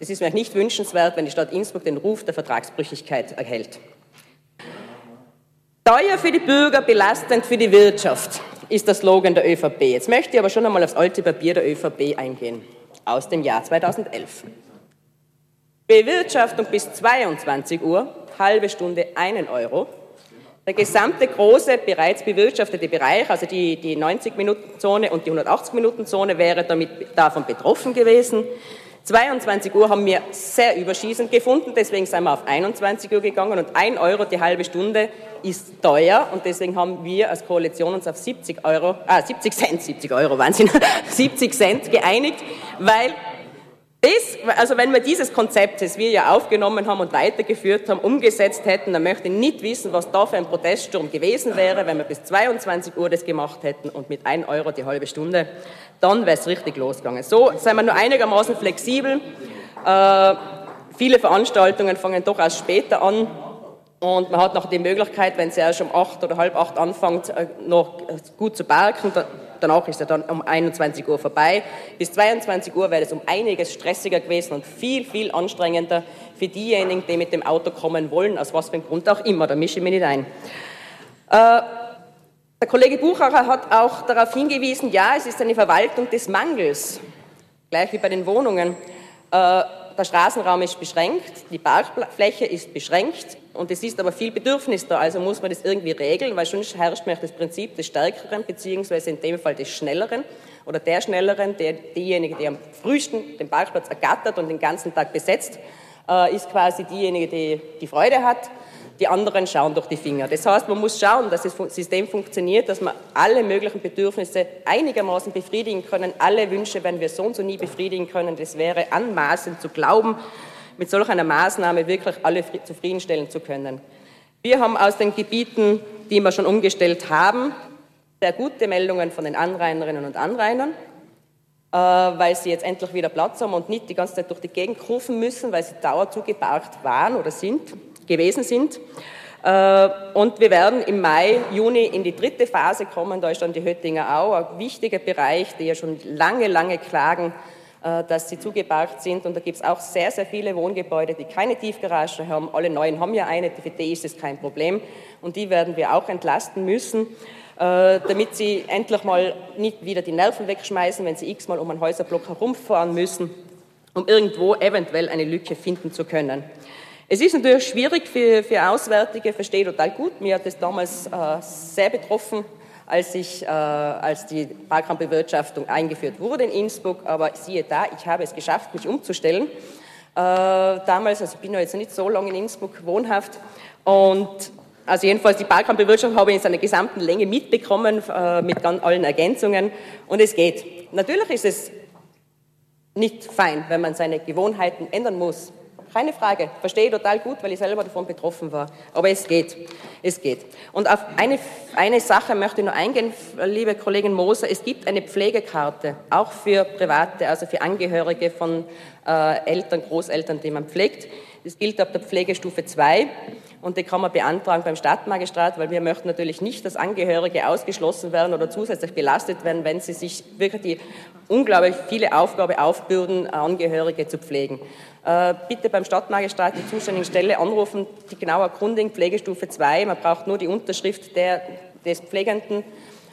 Das ist mir nicht wünschenswert, wenn die Stadt Innsbruck den Ruf der Vertragsbrüchigkeit erhält. Teuer für die Bürger, belastend für die Wirtschaft ist der Slogan der ÖVP. Jetzt möchte ich aber schon einmal aufs alte Papier der ÖVP eingehen, aus dem Jahr 2011. Bewirtschaftung bis 22 Uhr, halbe Stunde einen Euro, der gesamte große, bereits bewirtschaftete Bereich, also die, die 90-Minuten-Zone und die 180-Minuten-Zone, wäre damit davon betroffen gewesen. 22 Uhr haben wir sehr überschießend gefunden, deswegen sind wir auf 21 Uhr gegangen und 1 Euro die halbe Stunde ist teuer und deswegen haben wir als Koalition uns auf 70 Euro, ah, 70 Cent, 70 Euro Wahnsinn, *laughs* 70 Cent geeinigt, weil Das, also wenn wir dieses Konzept, das wir ja aufgenommen haben und weitergeführt haben, umgesetzt hätten, dann möchte ich nicht wissen, was da für ein Proteststurm gewesen wäre, wenn wir bis 22 Uhr das gemacht hätten und mit 1 Euro die halbe Stunde, dann wäre es richtig losgegangen. So sind wir nur einigermaßen flexibel. Äh, viele Veranstaltungen fangen doch erst später an und man hat noch die Möglichkeit, wenn sie erst um acht oder halb acht anfängt, äh, noch gut zu parken, danach ist er dann um 21 Uhr vorbei. Bis 22 Uhr wäre es um einiges stressiger gewesen und viel, viel anstrengender für diejenigen, die mit dem Auto kommen wollen, aus was für einem Grund auch immer. Da mische ich mich nicht ein. Äh, der Kollege Buchacher hat auch darauf hingewiesen, ja, es ist eine Verwaltung des Mangels, gleich wie bei den Wohnungen. Äh, der Straßenraum ist beschränkt, die Parkfläche ist beschränkt und es ist aber viel Bedürfnis da, also muss man das irgendwie regeln, weil sonst herrscht mir das Prinzip des Stärkeren, beziehungsweise in dem Fall des Schnelleren oder der Schnelleren, der, diejenige, die am frühesten den Parkplatz ergattert und den ganzen Tag besetzt, äh, ist quasi diejenige, die die Freude hat. Die anderen schauen durch die Finger. Das heißt, man muss schauen, dass das System funktioniert, dass wir alle möglichen Bedürfnisse einigermaßen befriedigen können. Alle Wünsche werden wir so und so nie befriedigen können. Das wäre anmaßend zu glauben, mit solch einer Maßnahme wirklich alle zufriedenstellen zu können. Wir haben aus den Gebieten, die wir schon umgestellt haben, sehr gute Meldungen von den Anrainerinnen und Anrainern, äh, weil sie jetzt endlich wieder Platz haben und nicht die ganze Zeit durch die Gegend rufen müssen, weil sie dauernd geparkt waren oder sind gewesen sind. Äh, und wir werden im Mai, Juni in die dritte Phase kommen. Da ist dann die Höttinger Au, ein wichtiger Bereich, die ja schon lange, lange klagen, äh, dass sie zugeparkt sind. Und da gibt es auch sehr, sehr viele Wohngebäude, die keine Tiefgarage haben. Alle neuen haben ja eine, für die ist es kein Problem. Und die werden wir auch entlasten müssen, äh, damit sie endlich mal nicht wieder die Nerven wegschmeißen, wenn sie x-mal um einen Häuserblock herumfahren müssen, um irgendwo eventuell eine Lücke finden zu können. Es ist natürlich schwierig für, für Auswärtige, verstehe total gut. Mir hat es damals äh, sehr betroffen, als, ich, äh, als die Parkraumbewirtschaftung eingeführt wurde in Innsbruck. Aber siehe da, ich habe es geschafft, mich umzustellen. Äh, damals, also ich bin ja jetzt nicht so lange in Innsbruck wohnhaft und also jedenfalls die Parkraumbewirtschaftung habe ich in seiner gesamten Länge mitbekommen, äh, mit ganz allen Ergänzungen und es geht. Natürlich ist es nicht fein, wenn man seine Gewohnheiten ändern muss. Keine Frage. Verstehe ich total gut, weil ich selber davon betroffen war. Aber es geht. Es geht. Und auf eine, eine Sache möchte ich noch eingehen, liebe Kollegin Moser. Es gibt eine Pflegekarte, auch für Private, also für Angehörige von äh, Eltern, Großeltern, die man pflegt. Das gilt ab der Pflegestufe 2 und die kann man beantragen beim Stadtmagistrat, weil wir möchten natürlich nicht, dass Angehörige ausgeschlossen werden oder zusätzlich belastet werden, wenn sie sich wirklich die unglaublich viele Aufgabe aufbürden, Angehörige zu pflegen. Äh, bitte beim Stadtmagistrat die zuständigen Stelle anrufen, die genaue Erkundung, Pflegestufe 2. Man braucht nur die Unterschrift der, des Pflegenden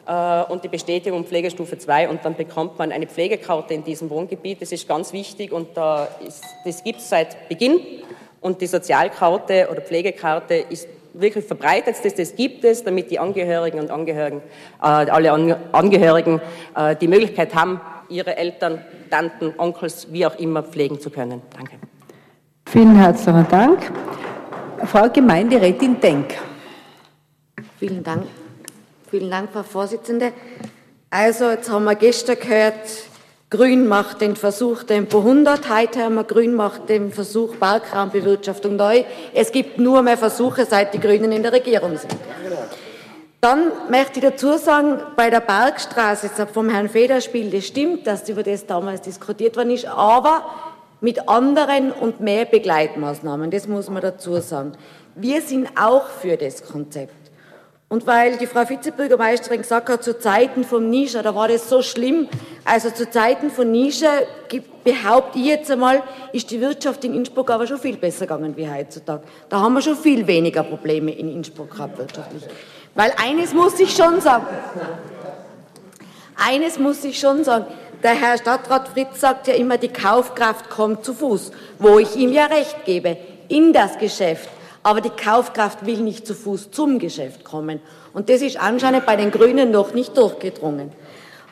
äh, und die Bestätigung Pflegestufe 2 und dann bekommt man eine Pflegekarte in diesem Wohngebiet. Das ist ganz wichtig und da ist, das gibt es seit Beginn und die Sozialkarte oder Pflegekarte ist wirklich verbreitet, das, das gibt es, damit die Angehörigen und Angehörigen, äh, alle Angehörigen äh, die Möglichkeit haben, ihre Eltern, Tanten, Onkels, wie auch immer pflegen zu können. Danke. Vielen herzlichen Dank. Frau Gemeinderätin Denk. Vielen Dank. Vielen Dank, Frau Vorsitzende. Also, jetzt haben wir gestern gehört, Grün macht den Versuch Tempo 100. Heute haben wir Grün macht den Versuch Parkraumbewirtschaftung neu. Es gibt nur mehr Versuche, seit die Grünen in der Regierung sind. Dann möchte ich dazu sagen, bei der Bergstraße, jetzt vom Herrn Federspiel, das stimmt, dass über das damals diskutiert worden ist, aber mit anderen und mehr Begleitmaßnahmen, das muss man dazu sagen. Wir sind auch für das Konzept. Und weil die Frau Vizebürgermeisterin gesagt hat, zu Zeiten von Nische, da war das so schlimm, also zu Zeiten von Nische, behaupte ich jetzt einmal, ist die Wirtschaft in Innsbruck aber schon viel besser gegangen wie heutzutage. Da haben wir schon viel weniger Probleme in Innsbruck gehabt wirtschaftlich. Weil eines muss ich schon sagen. Eines muss ich schon sagen. Der Herr Stadtrat Fritz sagt ja immer, die Kaufkraft kommt zu Fuß, wo ich ihm ja recht gebe, in das Geschäft. Aber die Kaufkraft will nicht zu Fuß zum Geschäft kommen. Und das ist anscheinend bei den Grünen noch nicht durchgedrungen.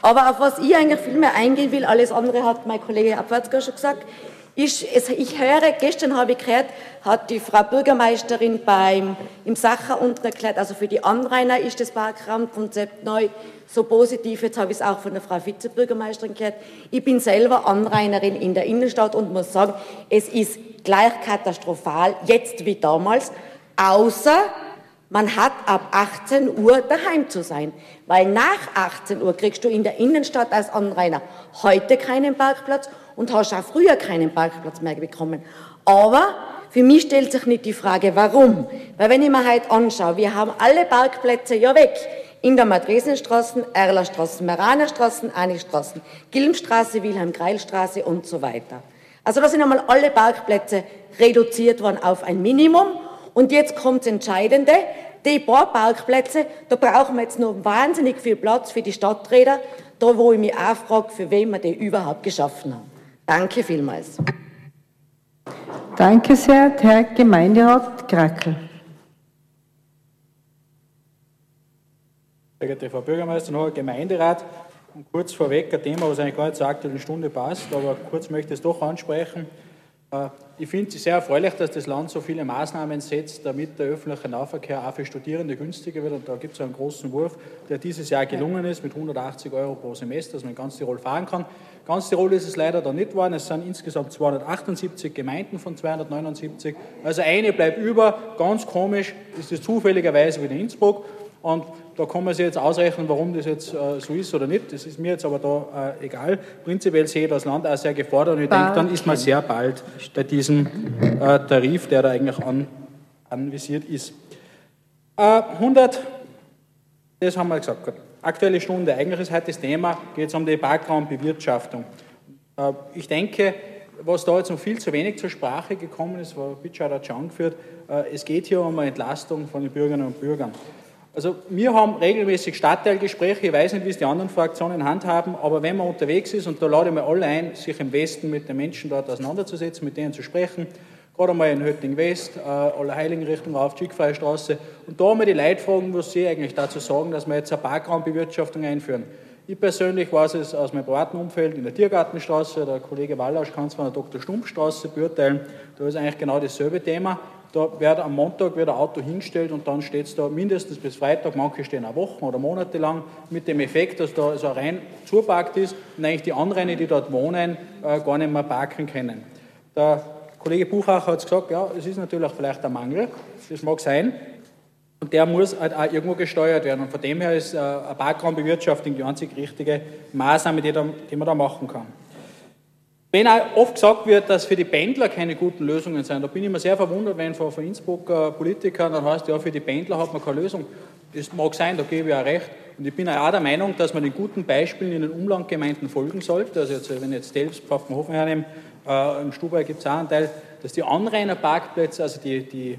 Aber auf was ich eigentlich viel mehr eingehen will, alles andere hat mein Kollege Abwärtsger schon gesagt, Ich, ich höre, gestern habe ich gehört, hat die Frau Bürgermeisterin beim, im Sacher erklärt, also für die Anrainer ist das Parkraumkonzept neu so positiv. Jetzt habe ich es auch von der Frau Vizebürgermeisterin gehört. Ich bin selber Anrainerin in der Innenstadt und muss sagen, es ist gleich katastrophal, jetzt wie damals, außer man hat ab 18 Uhr daheim zu sein. Weil nach 18 Uhr kriegst du in der Innenstadt als Anrainer heute keinen Parkplatz und hast auch früher keinen Parkplatz mehr bekommen. Aber für mich stellt sich nicht die Frage, warum. Weil wenn ich mir heute anschaue, wir haben alle Parkplätze ja weg. In der Madresenstraße, Erlerstraße, Meranerstraße, Anigstraße, Gilmstraße, Wilhelm-Greil-Straße und so weiter. Also da sind einmal alle Parkplätze reduziert worden auf ein Minimum. Und jetzt kommt das Entscheidende. Die paar Parkplätze, da brauchen wir jetzt noch wahnsinnig viel Platz für die Stadträder, da wo ich mich auch frage, für wen wir die überhaupt geschaffen haben. Danke vielmals. Danke sehr, Herr Gemeinderat Krackel. Sehr geehrte Frau Bürgermeisterin, Herr Gemeinderat, und kurz vorweg ein Thema, was eigentlich gar nicht zur aktuellen Stunde passt, aber kurz möchte ich es doch ansprechen. Äh, ich finde es sehr erfreulich, dass das Land so viele Maßnahmen setzt, damit der öffentliche Nahverkehr auch für Studierende günstiger wird. Und da gibt es einen großen Wurf, der dieses Jahr gelungen ist, mit 180 Euro pro Semester, dass man in ganz Tirol fahren kann. Ganz Tirol ist es leider da nicht geworden. Es sind insgesamt 278 Gemeinden von 279. Also eine bleibt über. Ganz komisch ist es zufälligerweise wieder Innsbruck. Und da kann man sich jetzt ausrechnen, warum das jetzt äh, so ist oder nicht. Das ist mir jetzt aber da äh, egal. Prinzipiell sehe ich das Land auch sehr gefordert und ich denke, dann ist man sehr bald bei diesem äh, Tarif, der da eigentlich an, anvisiert ist. 100, äh, das haben wir gesagt. Aktuelle Stunde, eigentlich ist heute das Thema, geht es um die Parkraumbewirtschaftung. Äh, ich denke, was da jetzt noch viel zu wenig zur Sprache gekommen ist, war Bitschad hat schon angeführt, äh, es geht hier um eine Entlastung von den Bürgerinnen und Bürgern. Also wir haben regelmäßig Stadtteilgespräche, ich weiß nicht, wie es die anderen Fraktionen handhaben, aber wenn man unterwegs ist, und da lade ich mir alle ein, sich im Westen mit den Menschen dort auseinanderzusetzen, mit denen zu sprechen, gerade einmal in Hötting West, äh, Allerheiligen Richtung auf, Schickfreie Straße, und da einmal die Leute fragen, was sie eigentlich dazu sagen, dass wir jetzt eine Parkraumbewirtschaftung einführen. Ich persönlich weiß es aus meinem privaten Umfeld in der Tiergartenstraße, der Kollege Wallausch kann es von der Dr. Stumpfstraße beurteilen, da ist eigentlich genau dasselbe Thema. Da wird am Montag wird ein Auto hingestellt und dann steht es da mindestens bis Freitag, manche stehen auch Wochen oder Monate lang, mit dem Effekt, dass da so rein zuparkt ist und eigentlich die anderen, die dort wohnen, äh, gar nicht mehr parken können. Der Kollege Buchacher hat gesagt, ja, es ist natürlich vielleicht ein Mangel, das mag sein, und der muss halt auch irgendwo gesteuert werden. Und von dem her ist äh, eine Parkraumbewirtschaftung die einzig richtige Maßnahme, die, da, die man da machen kann. Wenn auch oft gesagt wird, dass für die Pendler keine guten Lösungen sind, da bin ich immer sehr verwundert, wenn von, Innsbrucker Politikern dann heißt, ja, für die Pendler hat man keine Lösung. Das mag sein, da gebe ich auch recht. Und ich bin auch der Meinung, dass man den guten Beispielen in den Umlandgemeinden folgen sollte. Also jetzt, wenn ich jetzt Delfs, Pfaffenhofen hernehme, äh, im Stubai gibt es auch einen Teil, dass die Anrainerparkplätze, also die, die,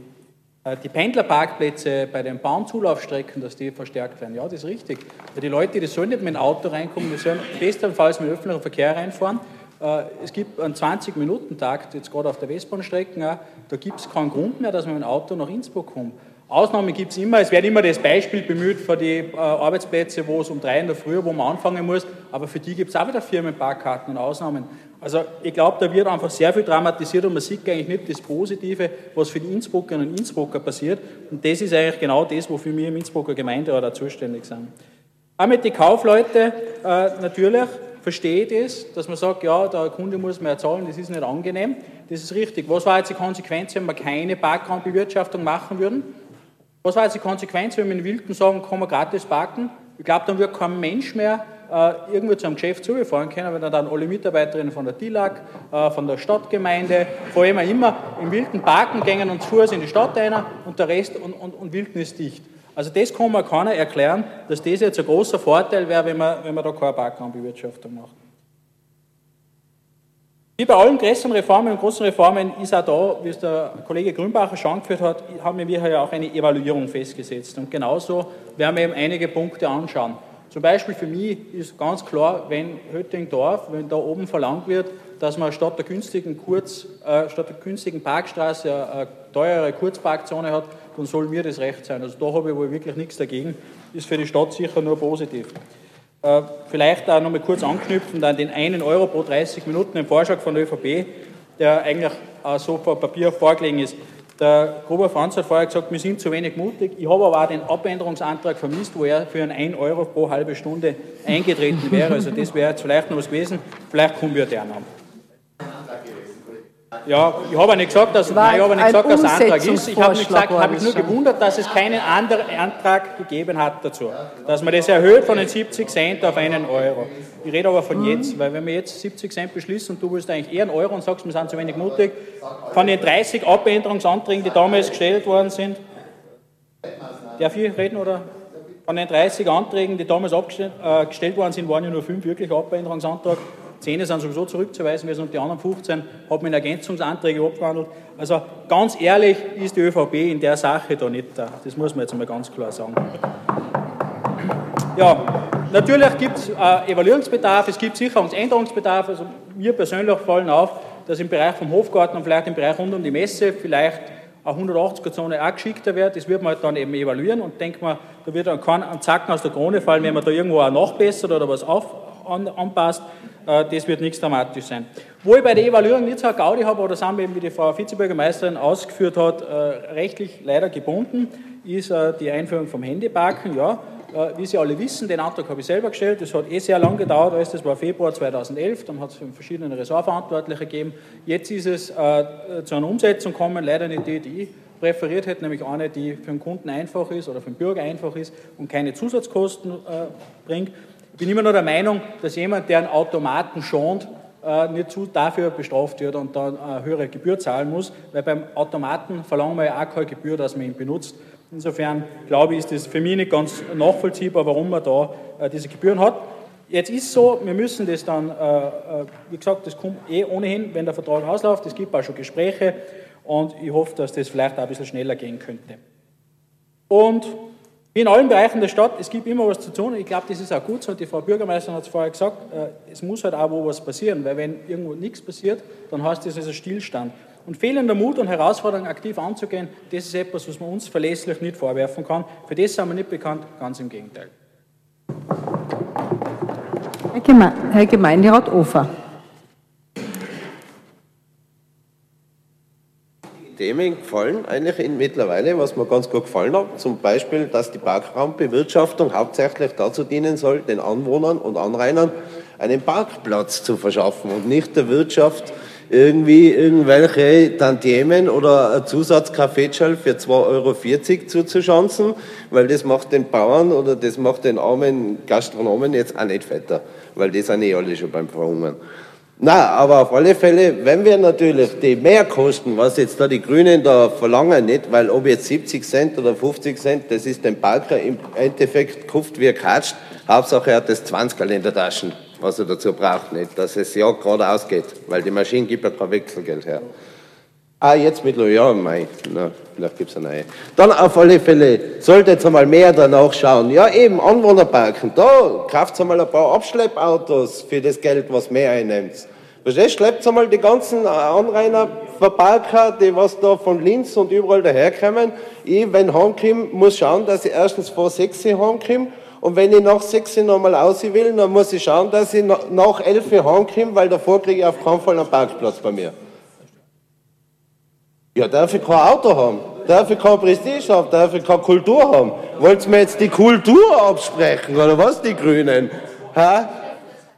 äh, die Pendlerparkplätze bei den Bahnzulaufstrecken, dass die verstärkt werden. Ja, das ist richtig. Weil die Leute, die sollen nicht mit dem Auto reinkommen, die sollen bestenfalls mit öffentlichem Verkehr reinfahren. Äh, es gibt einen 20-Minuten-Takt, jetzt gerade auf der Westbahnstrecke, da gibt es keinen Grund mehr, dass man mit dem Auto nach Innsbruck kommt. Ausnahmen gibt es immer, es wird immer das Beispiel bemüht für die äh, Arbeitsplätze, wo es um drei in der Früh, wo man anfangen muss, aber für die gibt es auch wieder Firmenparkkarten und Ausnahmen. Also ich glaube, da wird einfach sehr viel dramatisiert und man sieht eigentlich nicht das Positive, was für die Innsbruckerinnen und Innsbrucker passiert. Und das ist eigentlich genau das, wofür wir im Innsbrucker Gemeinderat auch zuständig sind. Auch mit den Kaufleuten äh, natürlich verstehe das, dass man sagt, ja, der Kunde muss mehr zahlen, das ist nicht angenehm. Das ist richtig. Was war jetzt die Konsequenz, wenn wir keine Parkraumbewirtschaftung machen würden? Was war jetzt die Konsequenz, wenn wir in Wilden sagen, kann man gratis parken? Ich glaube, dann wird kein Mensch mehr äh, irgendwo zu einem Geschäft zugefahren können, wenn dann alle Mitarbeiterinnen von der TILAG, äh, von der Stadtgemeinde, vor allem immer im Wilden parken, gehen und zu in die Stadt rein und der Rest und, und, und Wilden ist dicht. Also das kann man keiner erklären, dass das jetzt ein großer Vorteil wäre, wenn man, wenn man da keine Parkraumbewirtschaftung macht. Wie bei allen größeren Reformen und großen Reformen ist auch da, wie es der Kollege Grünbacher schon angeführt hat, haben wir ja auch eine Evaluierung festgesetzt. Und genauso werden wir eben einige Punkte anschauen. Zum Beispiel für mich ist ganz klar, wenn Höttingdorf, wenn da oben verlangt wird, dass man statt der günstigen, Kurz, äh, statt der günstigen Parkstraße eine teure Kurzparkzone hat, dann soll mir das recht sein. Also da habe ich wohl wirklich nichts dagegen. Ist für die Stadt sicher nur positiv. Äh, vielleicht auch noch mal kurz anknüpfend an den einen Euro pro 30 Minuten im Vorschlag von der ÖVP. der eigentlich äh, so vor Papier vorgelegen ist. Der Gruber Franz hat vorher gesagt, wir sind zu wenig mutig. Ich habe aber auch den Abänderungsantrag vermisst, wo er für einen 1 Euro pro halbe Stunde eingetreten wäre. Also das wäre jetzt vielleicht noch was gewesen. Vielleicht kommen wir der haben. Ja, ich habe nicht gesagt, dass, nein, ich habe nicht gesagt, dass ein Antrag ist. Ich habe nicht gesagt, habe ich nur gewundert, dass es keinen anderen Antrag gegeben hat dazu. Dass man das erhöht von den 70 Cent auf einen Euro. Ich rede aber von jetzt, weil wenn wir jetzt 70 Cent beschließen und du willst eigentlich eher einen Euro und sagst, wir sind zu wenig mutig, von den 30 Abänderungsanträgen, die damals gestellt worden sind, darf ich reden oder? Von den 30 Anträgen, die damals abgestellt äh, worden sind, waren ja nur fünf wirklich Abänderungsanträge. 10 sind sowieso zurückzuweisen, wir sind die anderen 15 haben in Ergänzungsanträge abgewandelt. Also ganz ehrlich ist die ÖVP in der Sache da nicht da. Das muss man jetzt einmal ganz klar sagen. Ja, natürlich gibt es äh, Evaluierungsbedarf, es gibt Sicherungsänderungsbedarf. Also mir persönlich fallen auf, dass im Bereich vom Hofgarten und vielleicht im Bereich rund um die Messe vielleicht eine 180er-Zone auch geschickter wird. Das wird man halt dann eben evaluieren und denkt man, da wird dann kein Zacken aus der Krone fallen, wenn man da irgendwo auch nachbessert oder was auf, an, anpasst. Äh, das wird nichts dramatisch sein. Wo ich bei der Evaluierung nicht so eine Gaudi habe, oder sind wir eben, wie die Frau Vizebürgermeisterin ausgeführt hat, äh, rechtlich leider gebunden, ist äh, die Einführung vom Handyparken. Ja, wie Sie alle wissen, den Antrag habe ich selber gestellt. Das hat eh sehr lange gedauert, alles das war Februar 2011. Dann hat es verschiedene Ressortverantwortliche gegeben. Jetzt ist es äh, zu einer Umsetzung gekommen, leider nicht die, die ich präferiert hätte, nämlich eine, die für den Kunden einfach ist oder für den Bürger einfach ist und keine Zusatzkosten äh, bringt. Ich bin immer noch der Meinung, dass jemand, der einen Automaten schont, äh, nicht zu dafür bestraft wird und dann eine höhere Gebühr zahlen muss, weil beim Automaten verlangen wir ja auch keine Gebühr, dass man ihn benutzt. Insofern glaube ich, ist das für mich nicht ganz nachvollziehbar, warum man da äh, diese Gebühren hat. Jetzt ist so, wir müssen das dann, äh, wie gesagt, das kommt eh ohnehin, wenn der Vertrag ausläuft. Es gibt auch schon Gespräche und ich hoffe, dass das vielleicht auch ein bisschen schneller gehen könnte. Und wie in allen Bereichen der Stadt, es gibt immer was zu tun. Ich glaube, das ist auch gut so. Die Frau Bürgermeisterin hat es vorher gesagt, äh, es muss halt auch wo was passieren, weil wenn irgendwo nichts passiert, dann heißt das also Stillstand. Und fehlender Mut und Herausforderungen aktiv anzugehen, das ist etwas, was man uns verlässlich nicht vorwerfen kann. Für das sind wir nicht bekannt, ganz im Gegenteil. Herr Gemeinderat Ofer. Themen gefallen, eigentlich in mittlerweile, was mir ganz gut gefallen hat. Zum Beispiel, dass die Parkraumbewirtschaftung hauptsächlich dazu dienen soll, den Anwohnern und Anrainern einen Parkplatz zu verschaffen und nicht der Wirtschaft irgendwie irgendwelche Tantiemen oder ein Zusatzkaffeeschall für 2,40 Euro zuzuschanzen, weil das macht den Bauern oder das macht den armen Gastronomen jetzt auch nicht fetter, weil die sind eh alle schon beim Verhungern. Na, aber auf alle Fälle, wenn wir natürlich die Mehrkosten, was jetzt da die Grünen da verlangen, nicht, weil ob jetzt 70 Cent oder 50 Cent, das ist dem Parker im Endeffekt kupft wie er katscht. Hauptsache er hat das 20 in was er dazu braucht, nicht, dass es ja gerade ausgeht, weil die Maschine gibt ja kein Wechselgeld her. Ah, jetzt mit ja, mei, na, vielleicht gibt es eine neue. Dann auf alle Fälle, sollte jetzt einmal mehr danach schauen. Ja, eben, Anwohnerparken, da kauft einmal ein paar Abschleppautos für das Geld, was mehr einnimmt. Verstehst, schleppt einmal die ganzen Anrainer Verparker, die was da von Linz und überall daherkommen. Ich, wenn heimkomme, muss schauen, dass ich erstens vor 6 heimkomme und wenn ich nach 6 nochmal raus will, dann muss ich schauen, dass ich nach 11 heimkomme, weil davor kriege ich auf keinen Fall einen Parkplatz bei mir. Ja, darf ich kein Auto haben? Darf ich kein Prestige haben? Darf ich keine Kultur haben? Wollt ihr mir jetzt die Kultur absprechen, oder was, die Grünen? Ha?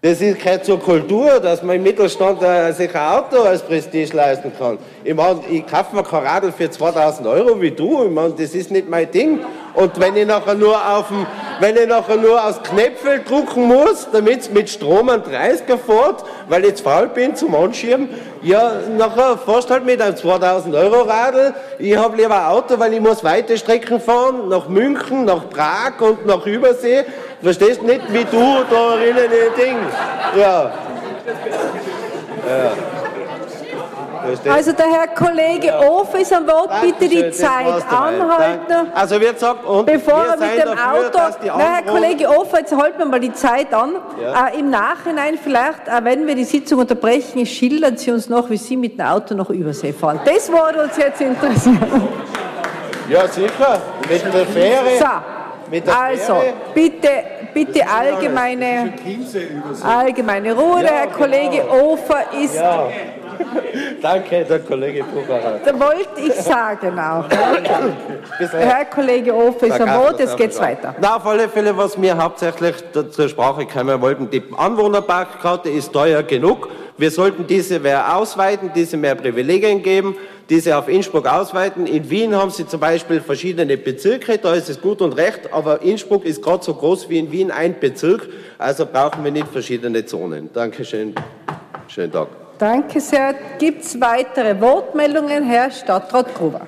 Das ist gehört zur Kultur, dass man im Mittelstand äh, sich ein Auto als Prestige leisten kann. Ich meine, ich kaufe mir kein Radl für 2000 Euro wie du. Ich meine, das ist nicht mein Ding. Und wenn ich nachher nur auf dem, wenn ich nachher nur aus Knöpfel drucken muss, damit es mit Strom an 30er fährt, weil ich zu faul bin zum Anschieben, ja, nachher fährst halt mit einem 2000 Euro Radl. Ich habe lieber ein Auto, weil ich muss weite Strecken fahren, nach München, nach Prag und nach Übersee. Verstehst nicht, wie du da drinnen die Ding. Ja. ja. Also der Herr Kollege ja. Of ist am Wort, bitte die Zeit anhalten. Also wird gesagt, und bevor er mit dem dafür, Auto, na, Herr Kollege Of, jetzt halten wir mal die Zeit an. Ja. Äh, Im Nachhinein vielleicht, äh, wenn wir die Sitzung unterbrechen, schildern Sie uns noch, wie Sie mit dem Auto nach Übersee fahren. Das würde uns jetzt interessieren. *laughs* Ja, sicher, mit der Fähre. So also, bitte, bitte allgemeine, allgemeine Ruhe. Der Herr Kollege genau. Ofer ist, *laughs* Danke, der Kollege Bucherer. Da wollte ich sagen auch. Herr Kollege Ofe ist am Wort, jetzt geht's weiter. Na, auf alle Fälle, was mir hauptsächlich zur Sprache kommen wollten, die Anwohnerparkkarte ist teuer genug. Wir sollten diese mehr ausweiten, diese mehr Privilegien geben, diese auf Innsbruck ausweiten. In Wien haben sie zum Beispiel verschiedene Bezirke, da ist es gut und recht, aber Innsbruck ist gerade so groß wie in Wien ein Bezirk, also brauchen wir nicht verschiedene Zonen. Dankeschön. Schönen Tag. Danke sehr. Gibt es weitere Wortmeldungen? Herr Stadtrat Gruber.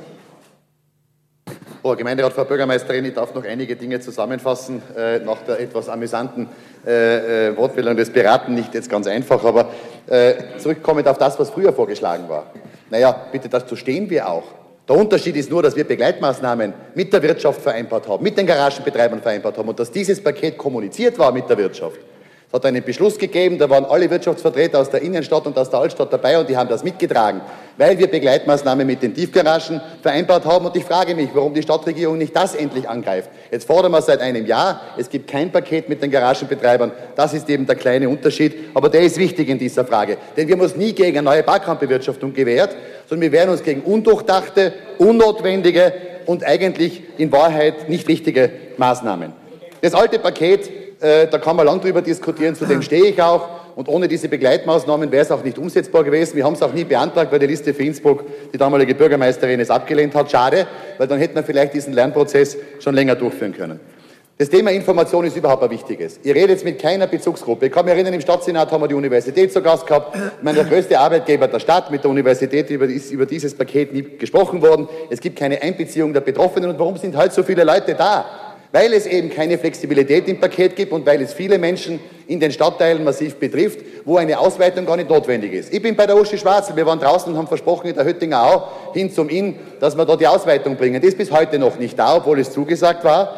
Frau Gemeinderat, Frau Bürgermeisterin, ich darf noch einige Dinge zusammenfassen. Äh, nach der etwas amüsanten äh, äh, Wortmeldung des Piraten, nicht jetzt ganz einfach, aber äh, zurückkommend auf das, was früher vorgeschlagen war. Naja, bitte, dazu stehen wir auch. Der Unterschied ist nur, dass wir Begleitmaßnahmen mit der Wirtschaft vereinbart haben, mit den Garagenbetreibern vereinbart haben und dass dieses Paket kommuniziert war mit der Wirtschaft. Es hat einen Beschluss gegeben, da waren alle Wirtschaftsvertreter aus der Innenstadt und aus der Altstadt dabei und die haben das mitgetragen, weil wir Begleitmaßnahmen mit den Tiefgaragen vereinbart haben. Und ich frage mich, warum die Stadtregierung nicht das endlich angreift. Jetzt fordern wir seit einem Jahr, es gibt kein Paket mit den Garagenbetreibern. Das ist eben der kleine Unterschied, aber der ist wichtig in dieser Frage. Denn wir haben uns nie gegen eine neue Parkraumbewirtschaftung gewehrt, sondern wir wehren uns gegen undurchdachte, unnotwendige und eigentlich in Wahrheit nicht richtige Maßnahmen. Das alte Paket äh, da kann man lang drüber diskutieren, zu dem stehe ich auch. Und ohne diese Begleitmaßnahmen wäre es auch nicht umsetzbar gewesen. Wir haben es auch nie beantragt, weil die Liste für Innsbruck, die damalige Bürgermeisterin, es abgelehnt hat. Schade, weil dann hätten wir vielleicht diesen Lernprozess schon länger durchführen können. Das Thema Information ist überhaupt ein wichtiges. Ihr redet jetzt mit keiner Bezugsgruppe. Ich kann mich erinnern, im Stadtsenat haben wir die Universität zu Gast gehabt. Ich meine, der größte Arbeitgeber der Stadt mit der Universität ist über dieses Paket nie gesprochen worden. Es gibt keine Einbeziehung der Betroffenen. Und warum sind halt so viele Leute da? Weil es eben keine Flexibilität im Paket gibt und weil es viele Menschen in den Stadtteilen massiv betrifft, wo eine Ausweitung gar nicht notwendig ist. Ich bin bei der Uschi Schwarzel, wir waren draußen und haben versprochen in der Höttinger Au hin zum Inn, dass wir da die Ausweitung bringen. Das ist bis heute noch nicht da, obwohl es zugesagt war.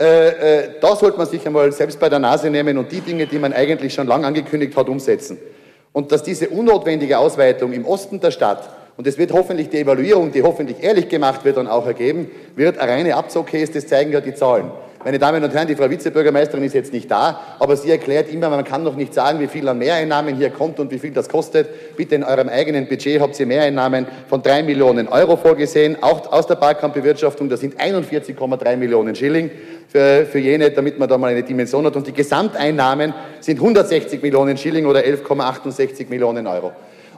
Äh, äh, da sollte man sich einmal selbst bei der Nase nehmen und die Dinge, die man eigentlich schon lange angekündigt hat, umsetzen. Und dass diese unnotwendige Ausweitung im Osten der Stadt und es wird hoffentlich die Evaluierung, die hoffentlich ehrlich gemacht wird, dann auch ergeben, wird eine reine Abzugcase, das zeigen ja die Zahlen. Meine Damen und Herren, die Frau Vizebürgermeisterin ist jetzt nicht da, aber sie erklärt immer, man kann noch nicht sagen, wie viel an Mehreinnahmen hier kommt und wie viel das kostet. Bitte in eurem eigenen Budget habt ihr Mehreinnahmen von drei Millionen Euro vorgesehen, auch aus der Parkkampfbewirtschaftung. Das sind 41,3 Millionen Schilling für, für jene, damit man da mal eine Dimension hat. Und die Gesamteinnahmen sind 160 Millionen Schilling oder 11,68 Millionen Euro.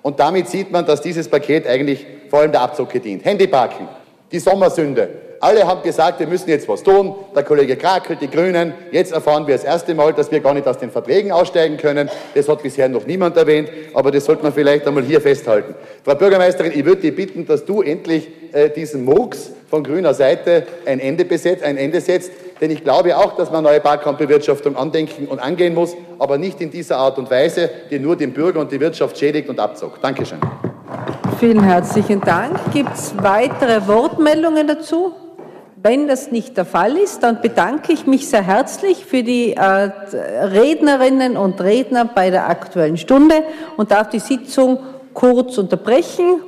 Und damit sieht man, dass dieses Paket eigentlich vor allem der Abzocke dient. Handyparken, die Sommersünde. Alle haben gesagt, wir müssen jetzt was tun. Der Kollege Krakel, die Grünen. Jetzt erfahren wir das erste Mal, dass wir gar nicht aus den Verträgen aussteigen können. Das hat bisher noch niemand erwähnt, aber das sollte man vielleicht einmal hier festhalten. Frau Bürgermeisterin, ich würde dich bitten, dass du endlich äh, diesen Murks von grüner Seite ein Ende, besetzt, ein Ende setzt. Denn ich glaube auch, dass man neue Parkraumbewirtschaftung andenken und angehen muss, aber nicht in dieser Art und Weise, die nur den Bürger und die Wirtschaft schädigt und abzockt. Dankeschön. Vielen herzlichen Dank. Gibt es weitere Wortmeldungen dazu? Wenn das nicht der Fall ist, dann bedanke ich mich sehr herzlich für die äh, Rednerinnen und Redner bei der Aktuellen Stunde und darf die Sitzung kurz unterbrechen.